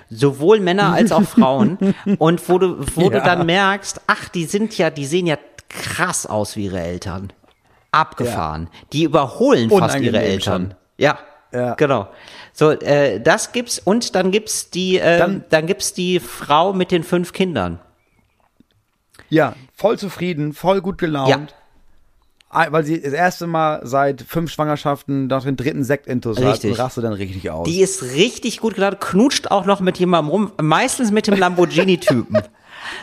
Sowohl Männer als auch Frauen. Und wo du, wo du Ja. dann merkst, ach, die sind ja, die sehen ja krass aus wie ihre Eltern. Abgefahren. Die überholen fast ihre Unangenehm Eltern. schon. Ja, Ja. genau. So, äh, das gibt's und dann gibt's die, äh, dann, Dann- gibt's die Frau mit den fünf Kindern. Ja, voll zufrieden, voll gut gelaunt. Ein- Weil sie das erste Mal seit fünf Schwangerschaften nach dem dritten Sektintus hat und rastet dann richtig aus. Die ist richtig gut geladen, knutscht auch noch mit jemandem rum, meistens mit dem Lamborghini-Typen.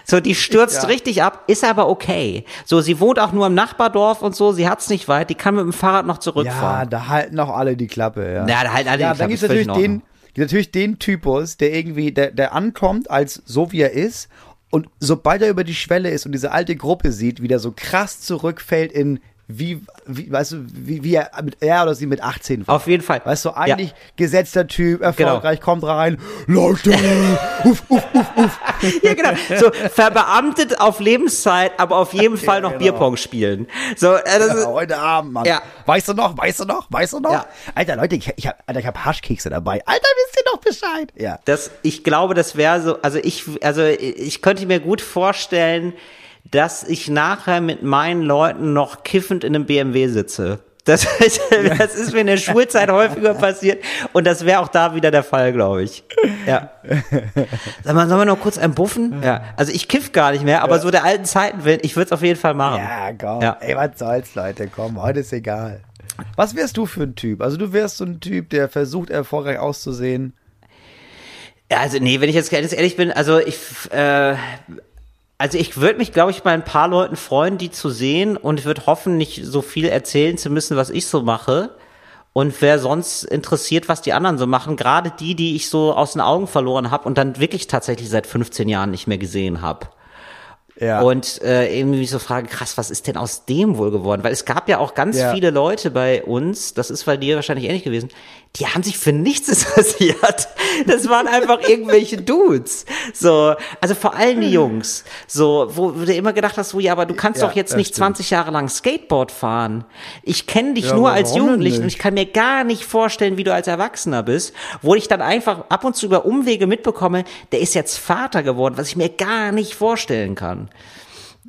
So, die stürzt Ja. richtig ab, ist aber okay. So, sie wohnt auch nur im Nachbardorf und so, sie hat's nicht weit, die kann mit dem Fahrrad noch ja, zurückfahren. da halten auch alle die Klappe, ja. Ja, da halten alle ja, die dann Klappe, gibt's ist völlig natürlich den, natürlich den Typus, der irgendwie, der, der ankommt als so wie er ist und sobald er über die Schwelle ist und diese alte Gruppe sieht, wieder so krass zurückfällt in wie, wie weißt du, wie, wie er, mit, er oder sie mit 18 war. Auf jeden Fall. Weißt du, Ja. eigentlich gesetzter Typ, erfolgreich, kommt rein, Leute, Ja, genau. So, verbeamtet auf Lebenszeit, aber auf jeden Fall noch genau. Bierpong spielen. So, äh, das Ja, ist, heute Abend, Mann. Ja. Weißt du noch, weißt du noch, weißt du noch? Ja. Alter, Leute, ich, ich hab, Alter, ich hab Haschkekse dabei. Alter, wisst ihr doch Bescheid? Ja. Das, ich glaube, das wäre so, also ich, also ich könnte mir gut vorstellen, dass ich nachher mit meinen Leuten noch kiffend in einem BMW sitze. Das, das ist mir in der Schulzeit häufiger passiert und das wäre auch da wieder der Fall, glaube ich. Ja. Sag mal, sollen wir noch kurz einen buffen? Ja. Also ich kiff gar nicht mehr, aber so der alten Zeiten willen, ich würde es auf jeden Fall machen. Ja, komm. Ja. Ey, was soll's, Leute, komm, heute ist egal. Was wärst du für ein Typ? Also du wärst so ein Typ, der versucht, erfolgreich auszusehen. Ja, Also nee, wenn ich jetzt ganz ehrlich bin, also ich, äh, also ich würde mich, glaube ich, bei ein paar Leuten freuen, die zu sehen und würde hoffen, nicht so viel erzählen zu müssen, was ich so mache. Und wer sonst interessiert, was die anderen so machen, gerade die, die ich so aus den Augen verloren habe und dann wirklich tatsächlich seit 15 Jahren nicht mehr gesehen habe. Ja. Und äh, irgendwie so fragen, krass, was ist denn aus dem wohl geworden? Weil es gab ja auch ganz Ja. viele Leute bei uns, das ist bei dir wahrscheinlich ähnlich gewesen, die haben sich für nichts interessiert. Das waren einfach irgendwelche Dudes. So, also vor allem die Jungs. So, wo du immer gedacht hast, so, ja, aber du kannst Ja, doch jetzt nicht stimmt. 20 Jahre lang Skateboard fahren. Ich kenne dich Ja, nur als Jugendlichen und ich kann mir gar nicht vorstellen, wie du als Erwachsener bist, wo ich dann einfach ab und zu über Umwege mitbekomme, der ist jetzt Vater geworden, was ich mir gar nicht vorstellen kann.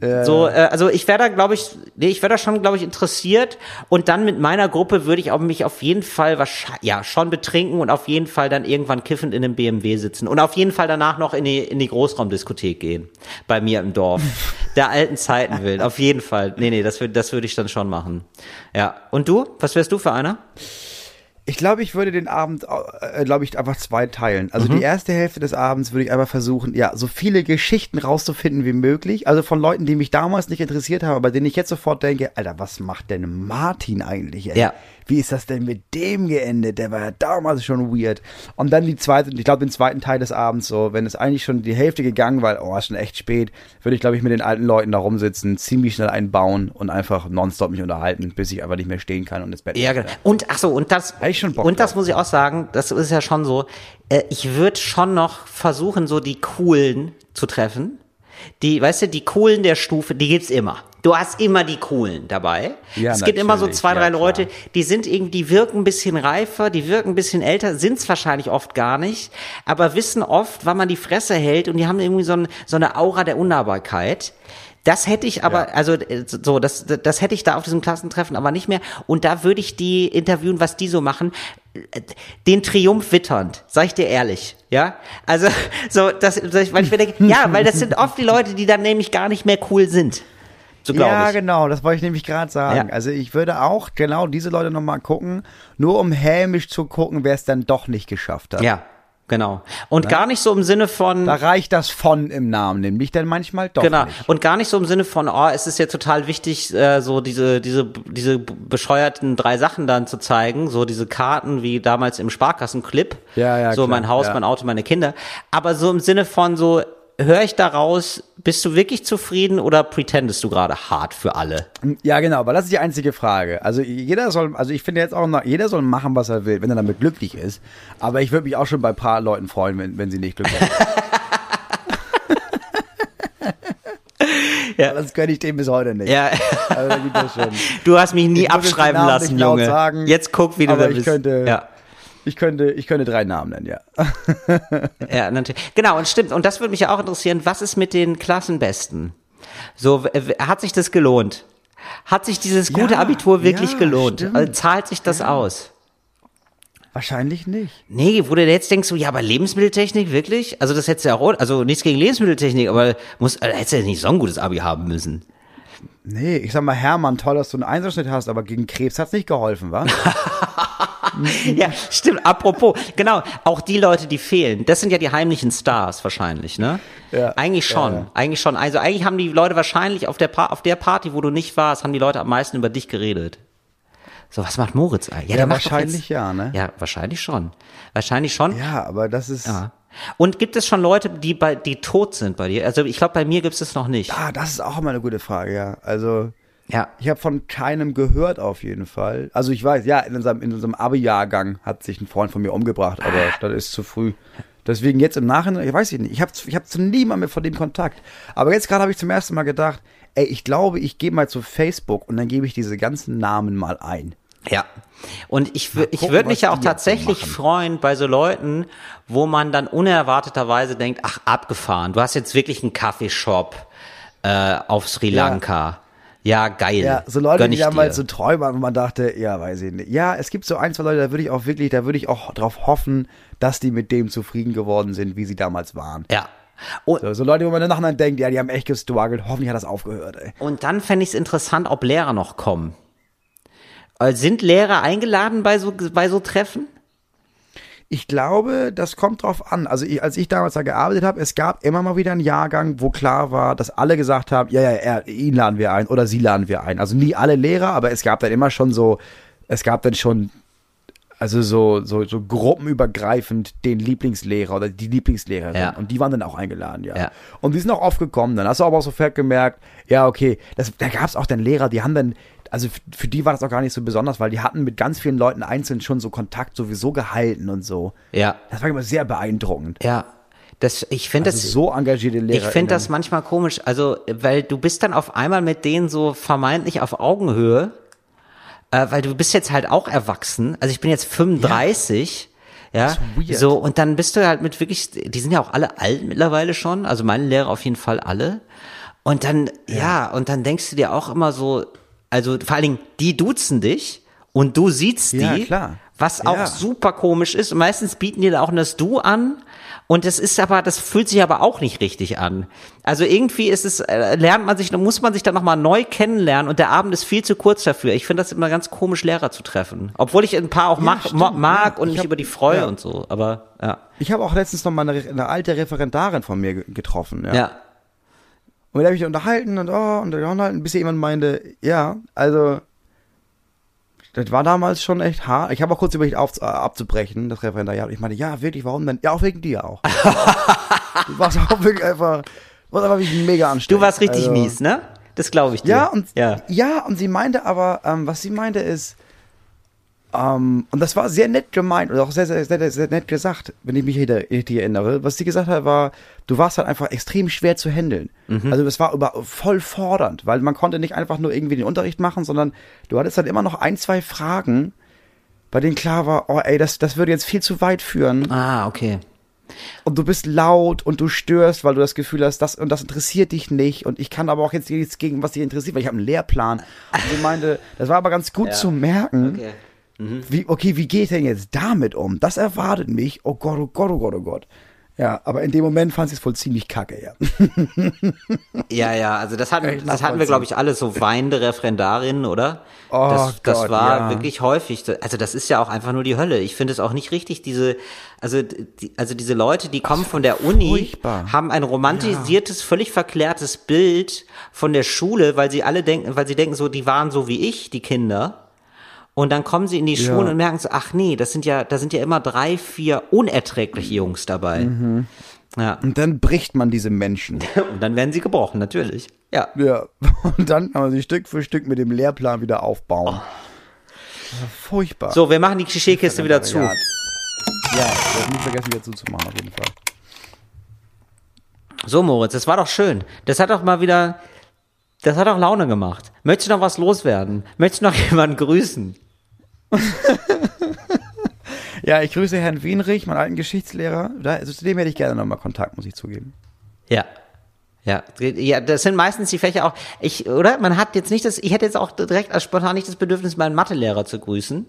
So, äh, also ich wäre da, glaube ich, nee, ich wäre da schon, glaube ich, interessiert. Und dann mit meiner Gruppe würde ich auch mich auf jeden Fall wahrscheinlich, ja, schon betrinken und auf jeden Fall dann irgendwann kiffend in einem BMW sitzen und auf jeden Fall danach noch in die, in die Großraumdiskothek gehen. Bei mir im Dorf. Der alten Zeiten willen. Auf jeden Fall. Nee, nee, das würde, das würde ich dann schon machen. Ja. Und du? Was wärst du für einer? Ich glaube, ich würde den Abend, äh, glaube ich, einfach zwei teilen. Also Mhm. die erste Hälfte des Abends würde ich einfach versuchen, ja, so viele Geschichten rauszufinden wie möglich. Also von Leuten, die mich damals nicht interessiert haben, aber denen ich jetzt sofort denke, Alter, was macht denn Martin eigentlich? Ey? Ja. Wie ist das denn mit dem geendet? Der war ja damals schon weird. Und dann die zweite, ich glaube, den zweiten Teil des Abends, so, wenn es eigentlich schon die Hälfte gegangen war, oh, ist schon echt spät, würde ich, glaube ich, mit den alten Leuten da rumsitzen, ziemlich schnell einbauen und einfach nonstop mich unterhalten, bis ich einfach nicht mehr stehen kann und ins Bett Ja, genau. Und ach so, und das und das drauf. muss ich auch sagen, das ist ja schon so. Äh, ich würde schon noch versuchen, so die coolen zu treffen. Die, weißt du, die coolen der Stufe, die gibt's immer. Du hast immer die coolen dabei. Ja, es gibt immer so zwei, drei Ja, klar. Leute, die sind irgendwie, die wirken ein bisschen reifer, die wirken ein bisschen älter, sind's wahrscheinlich oft gar nicht, aber wissen oft, wann man die Fresse hält und die haben irgendwie so, ein, so eine Aura der Unnahbarkeit. Das hätte ich aber, also äh, so, das, das hätte ich da auf diesem Klassentreffen aber nicht mehr. Und da würde ich die interviewen, was die so machen. Den Triumph witternd, sag ich dir ehrlich. Ja, also so, das, weil ich mir denke, ja, weil das sind oft die Leute, die dann nämlich gar nicht mehr cool sind. So ja, ich. genau, das wollte ich nämlich gerade sagen. Ja. Also ich würde auch genau diese Leute nochmal gucken, nur um hämisch zu gucken, wer es dann doch nicht geschafft hat. Ja, genau. Und gar nicht so im Sinne von. Da reicht das von im Namen, nämlich dann manchmal doch Genau. nicht. Und gar nicht so im Sinne von, oh, es ist jetzt total wichtig, äh, so diese, diese, diese bescheuerten drei Sachen dann zu zeigen, so diese Karten wie damals im Sparkassenclip. Ja, ja, So klar, mein Haus, ja. mein Auto, meine Kinder. Aber so im Sinne von so, höre ich daraus, bist du wirklich zufrieden oder pretendest du gerade hart für alle? Ja, genau, aber das ist die einzige Frage. Also jeder soll, also ich finde jetzt auch noch, jeder soll machen, was er will, wenn er damit glücklich ist. Aber ich würde mich auch schon bei ein paar Leuten freuen, wenn, wenn sie nicht glücklich sind. Ja. Das gönne ich dem bis heute nicht. Ja, Also, du hast mich nie Ich abschreiben lassen, Junge. sagen, Jetzt guck, wie du aber da bist. könnte- ja. Ich könnte, ich könnte drei Namen nennen, ja. Ja, natürlich. Genau, und stimmt. Und das würde mich ja auch interessieren. Was ist mit den Klassenbesten? So, hat sich das gelohnt? Hat sich dieses gute Ja, Abitur wirklich ja, gelohnt? Also, zahlt sich das aus? Wahrscheinlich nicht. Nee, wo du jetzt denkst, so, ja, aber Lebensmitteltechnik, wirklich? Also, das hättest du ja auch, also nichts gegen Lebensmitteltechnik, aber muss, also, hättest du ja nicht so ein gutes Abi haben müssen. Nee, ich sag mal, Hermann, toll, dass du einen Einserschnitt hast, aber gegen Krebs hat's nicht geholfen, wa? Ja, stimmt. Apropos, genau, auch die Leute, die fehlen, das sind ja die heimlichen Stars wahrscheinlich, ne? Ja. Eigentlich schon, Ja, ja. eigentlich schon. Also eigentlich haben die Leute wahrscheinlich auf der, pa auf der Party, wo du nicht warst, haben die Leute am meisten über dich geredet. So, was macht Moritz eigentlich? Ja, der macht wahrscheinlich jetzt, ja, ne? Ja, wahrscheinlich schon. Wahrscheinlich schon. Ja, aber das ist. Ja. Und gibt es schon Leute, die bei, die tot sind bei dir? Also ich glaube, bei mir gibt es das noch nicht. Ah, das ist auch immer eine gute Frage, ja. Also, Ja. ich habe von keinem gehört auf jeden Fall. Also ich weiß, ja, in unserem, in unserem Abi-Jahrgang hat sich ein Freund von mir umgebracht, aber das ist zu früh. Deswegen jetzt im Nachhinein, ich weiß nicht, ich habe ich hab zu niemandem mehr von dem Kontakt. Aber jetzt gerade habe ich zum ersten Mal gedacht, ey, ich glaube, ich gehe mal zu Facebook und dann gebe ich diese ganzen Namen mal ein. Ja. Und ich, ich würde mich ja auch tatsächlich freuen bei so Leuten, wo man dann unerwarteterweise denkt, ach, abgefahren, du hast jetzt wirklich einen Kaffeeshop äh, auf Sri. Lanka. Ja, geil. Ja, so Leute, die damals dir. so treu waren, wo man dachte, ja, weiß ich nicht. Ja, es gibt so ein, zwei Leute, da würde ich auch wirklich, da würde ich auch drauf hoffen, dass die mit dem zufrieden geworden sind, wie sie damals waren. Ja. Und, So, so Leute, wo man im Nachhinein denkt, ja, die haben echt gestruggelt, hoffentlich hat das aufgehört, ey. und dann fände ich es interessant, ob Lehrer noch kommen. Äh, Sind Lehrer eingeladen bei so, bei so Treffen? Ich glaube, das kommt drauf an. Also ich, als ich damals da gearbeitet habe, es gab immer mal wieder einen Jahrgang, wo klar war, dass alle gesagt haben, ja, ja, er, ihn laden wir ein oder sie laden wir ein. Also nie alle Lehrer, aber es gab dann immer schon so, es gab dann schon, also so, so, so gruppenübergreifend den Lieblingslehrer oder die Lieblingslehrerin. Ja. Und die waren dann auch eingeladen, ja. Ja. Und die sind auch oft gekommen. Dann hast du aber auch sofort gemerkt, ja, okay, das, da gab es auch dann Lehrer, die haben dann, also für die war das auch gar nicht so besonders, weil die hatten mit ganz vielen Leuten einzeln schon so Kontakt sowieso gehalten und so. Ja. Das war immer sehr beeindruckend. Ja. Das, ich finde Also das. so engagierte Lehrer. Ich finde das manchmal komisch, also weil du bist dann auf einmal mit denen so vermeintlich auf Augenhöhe, äh, weil du bist jetzt halt auch erwachsen. Also ich bin jetzt 35, ja, weird. so und dann bist du halt mit wirklich, die sind ja auch alle alt mittlerweile schon, also meine Lehrer auf jeden Fall alle. Und dann, ja, und dann denkst du dir auch immer so, also vor allen Dingen, die duzen dich und du siehst die, Ja, klar. was auch Ja. super komisch ist. Und meistens bieten die da auch das Du an. Und das ist aber, das fühlt sich aber auch nicht richtig an. Also irgendwie ist es, äh, lernt man sich, muss man sich dann nochmal neu kennenlernen und der Abend ist viel zu kurz dafür. Ich finde das immer ganz komisch, Lehrer zu treffen. Obwohl ich ein paar auch mach, stimmt, mo- mag ja. und Ich mich hab- über die freue ja. und so. Aber ja. Ich habe auch letztens noch mal eine, eine alte Referendarin von mir ge- getroffen. Ja. Ja. Und mit der habe ich unterhalten und oh, und unterhalten, bis jemand meinte, ja, also das war damals schon echt hart. Ich habe auch kurz überlegt, auf, äh, abzubrechen, das Referendariat. Ich meinte, ja, wirklich, warum denn? Ja, auch wegen dir auch. du warst auch wirklich einfach, warst einfach wirklich mega anstrengend. Du warst richtig Also- mies, ne? Das glaube ich dir. Ja, und, ja. ja. und sie meinte aber, ähm, was sie meinte ist, ähm, und das war sehr nett gemeint und auch sehr, sehr, sehr, sehr nett gesagt, wenn ich mich richtig richtig erinnere. Was sie gesagt hat, war, du warst halt einfach extrem schwer zu handeln. Mhm. Also das war über, voll fordernd, weil man konnte nicht einfach nur irgendwie den Unterricht machen, sondern du hattest dann immer noch ein, zwei Fragen, bei denen klar war, oh ey, das, das würde jetzt viel zu weit führen Ah, okay. und du bist laut und du störst, weil du das Gefühl hast, das und das interessiert dich nicht und ich kann aber auch jetzt nichts gegen was dich interessiert, weil ich habe einen Lehrplan. Und sie meinte, das war aber ganz gut zu merken, Okay. Wie okay, wie geht denn jetzt damit um? Das erwartet mich. Oh Gott, oh Gott, oh Gott, oh Gott. Ja, aber in dem Moment fand sie es wohl ziemlich kacke, ja. Ja, ja, also das hatten, Echt das hatten wir, glaube ich, alle so weinende Referendarinnen, oder? Oh das, das Gott, war ja. wirklich häufig. Also das ist ja auch einfach nur die Hölle. Ich finde es auch nicht richtig, diese, also, die, also diese Leute, die kommen von der Uni, furchtbar. haben ein romantisiertes, völlig verklärtes Bild von der Schule, weil sie alle denken, weil sie denken so, die waren so wie ich, die Kinder. Und dann kommen sie in die Ja. Schulen und merken so, ach nee, das sind ja, da sind ja immer drei, vier unerträgliche Jungs dabei. Mhm. Ja. Und dann bricht man diese Menschen. Und dann werden sie gebrochen, natürlich. Ja. Ja. Und dann kann man sie Stück für Stück mit dem Lehrplan wieder aufbauen. Furchtbar. So, wir machen die Klischeekiste wieder zu. Ja, ja das nicht vergessen wieder zuzumachen, auf jeden Fall. So, Moritz, das war doch schön. Das hat doch mal wieder, das hat doch Laune gemacht. Möchtest du noch was loswerden? Möchtest du noch jemanden grüßen? Ja, ich grüße Herrn Wienrich, meinen alten Geschichtslehrer. Also zu dem hätte ich gerne nochmal Kontakt, muss ich zugeben. Ja. Ja, ja, das sind meistens die Fächer auch. Ich, oder? Man hat jetzt nicht das, ich hätte jetzt auch direkt als spontan nicht das Bedürfnis, meinen Mathelehrer zu grüßen.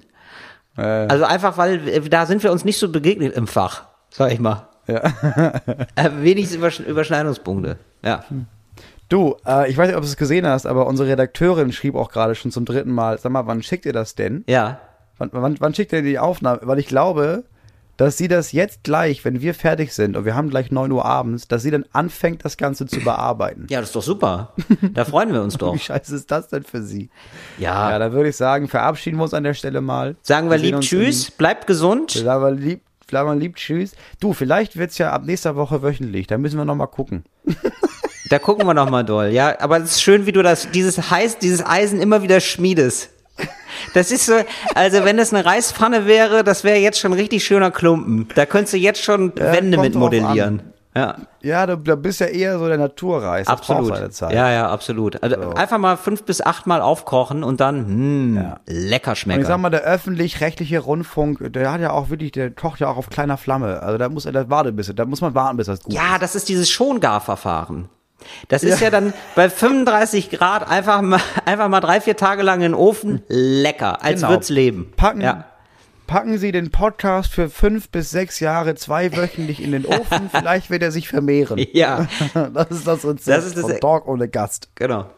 Äh, Also einfach, weil äh, da sind wir uns nicht so begegnet im Fach, sag ich mal. ja. Äh, wenig Übersch Überschneidungspunkte. Ja. Du, äh, ich weiß nicht, ob du es gesehen hast, aber unsere Redakteurin schrieb auch gerade schon zum dritten Mal, sag mal, wann schickt ihr das denn? Ja. Wann, wann, wann schickt ihr die Aufnahme? Weil ich glaube, dass sie das jetzt gleich, wenn wir fertig sind und wir haben gleich 9 Uhr abends, dass sie dann anfängt, das Ganze zu bearbeiten. Ja, das ist doch super. Da freuen wir uns doch. Wie scheiße ist das denn für sie? Ja. Ja, da würde ich sagen, verabschieden wir uns an der Stelle mal. Sagen wir sehen lieb Tschüss, bleibt gesund. In, sagen wir lieb, sagen wir lieb Tschüss. Du, vielleicht wird's ja ab nächster Woche wöchentlich. Da müssen wir noch mal gucken. Da gucken wir noch mal doll, ja. Aber es ist schön, wie du das, dieses heiß, dieses Eisen immer wieder schmiedest. Das ist so, also wenn das eine Reispfanne wäre, das wäre jetzt schon ein richtig schöner Klumpen. Da könntest du jetzt schon Wände kommt mit modellieren. Ja, Ja, du, du bist ja eher so der Naturreis. Absolut. Ja, ja, absolut. Also einfach mal fünf bis acht Mal aufkochen und dann, hm, Ja. lecker Und ich schmecken. sag mal, der öffentlich-rechtliche Rundfunk, der hat ja auch wirklich, der kocht ja auch auf kleiner Flamme. Also da muss er, das wartet bis, da muss man warten, bis das gut Ja, das ist dieses Schongarverfahren. Das ist ja. dann bei 35 Grad einfach mal, einfach mal drei, vier Tage lang in den Ofen. Lecker, als Genau. würd's leben. Packen, Ja. packen Sie den Podcast für fünf bis sechs Jahre zweiwöchentlich in den Ofen. Vielleicht wird er sich vermehren. Ja, Das ist das Rezept Das ist das- von Talk ohne Gast. genau.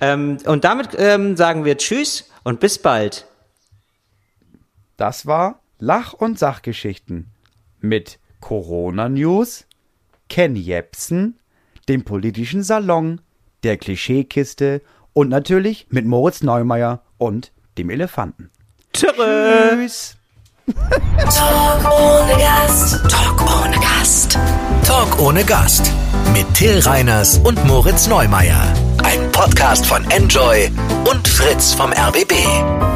Ähm, und damit ähm, sagen wir Tschüss und bis bald. Das war Lach- und Sachgeschichten mit Corona-News, Ken Jepsen, dem politischen Salon, der Klischeekiste und natürlich mit Moritz Neumeier und dem Elefanten. Tschüss. Tschüss. Talk ohne Gast. Talk ohne Gast. Talk ohne Gast. Mit Till Reiners und Moritz Neumeier. Ein Podcast von Enjoy und Fritz vom RBB.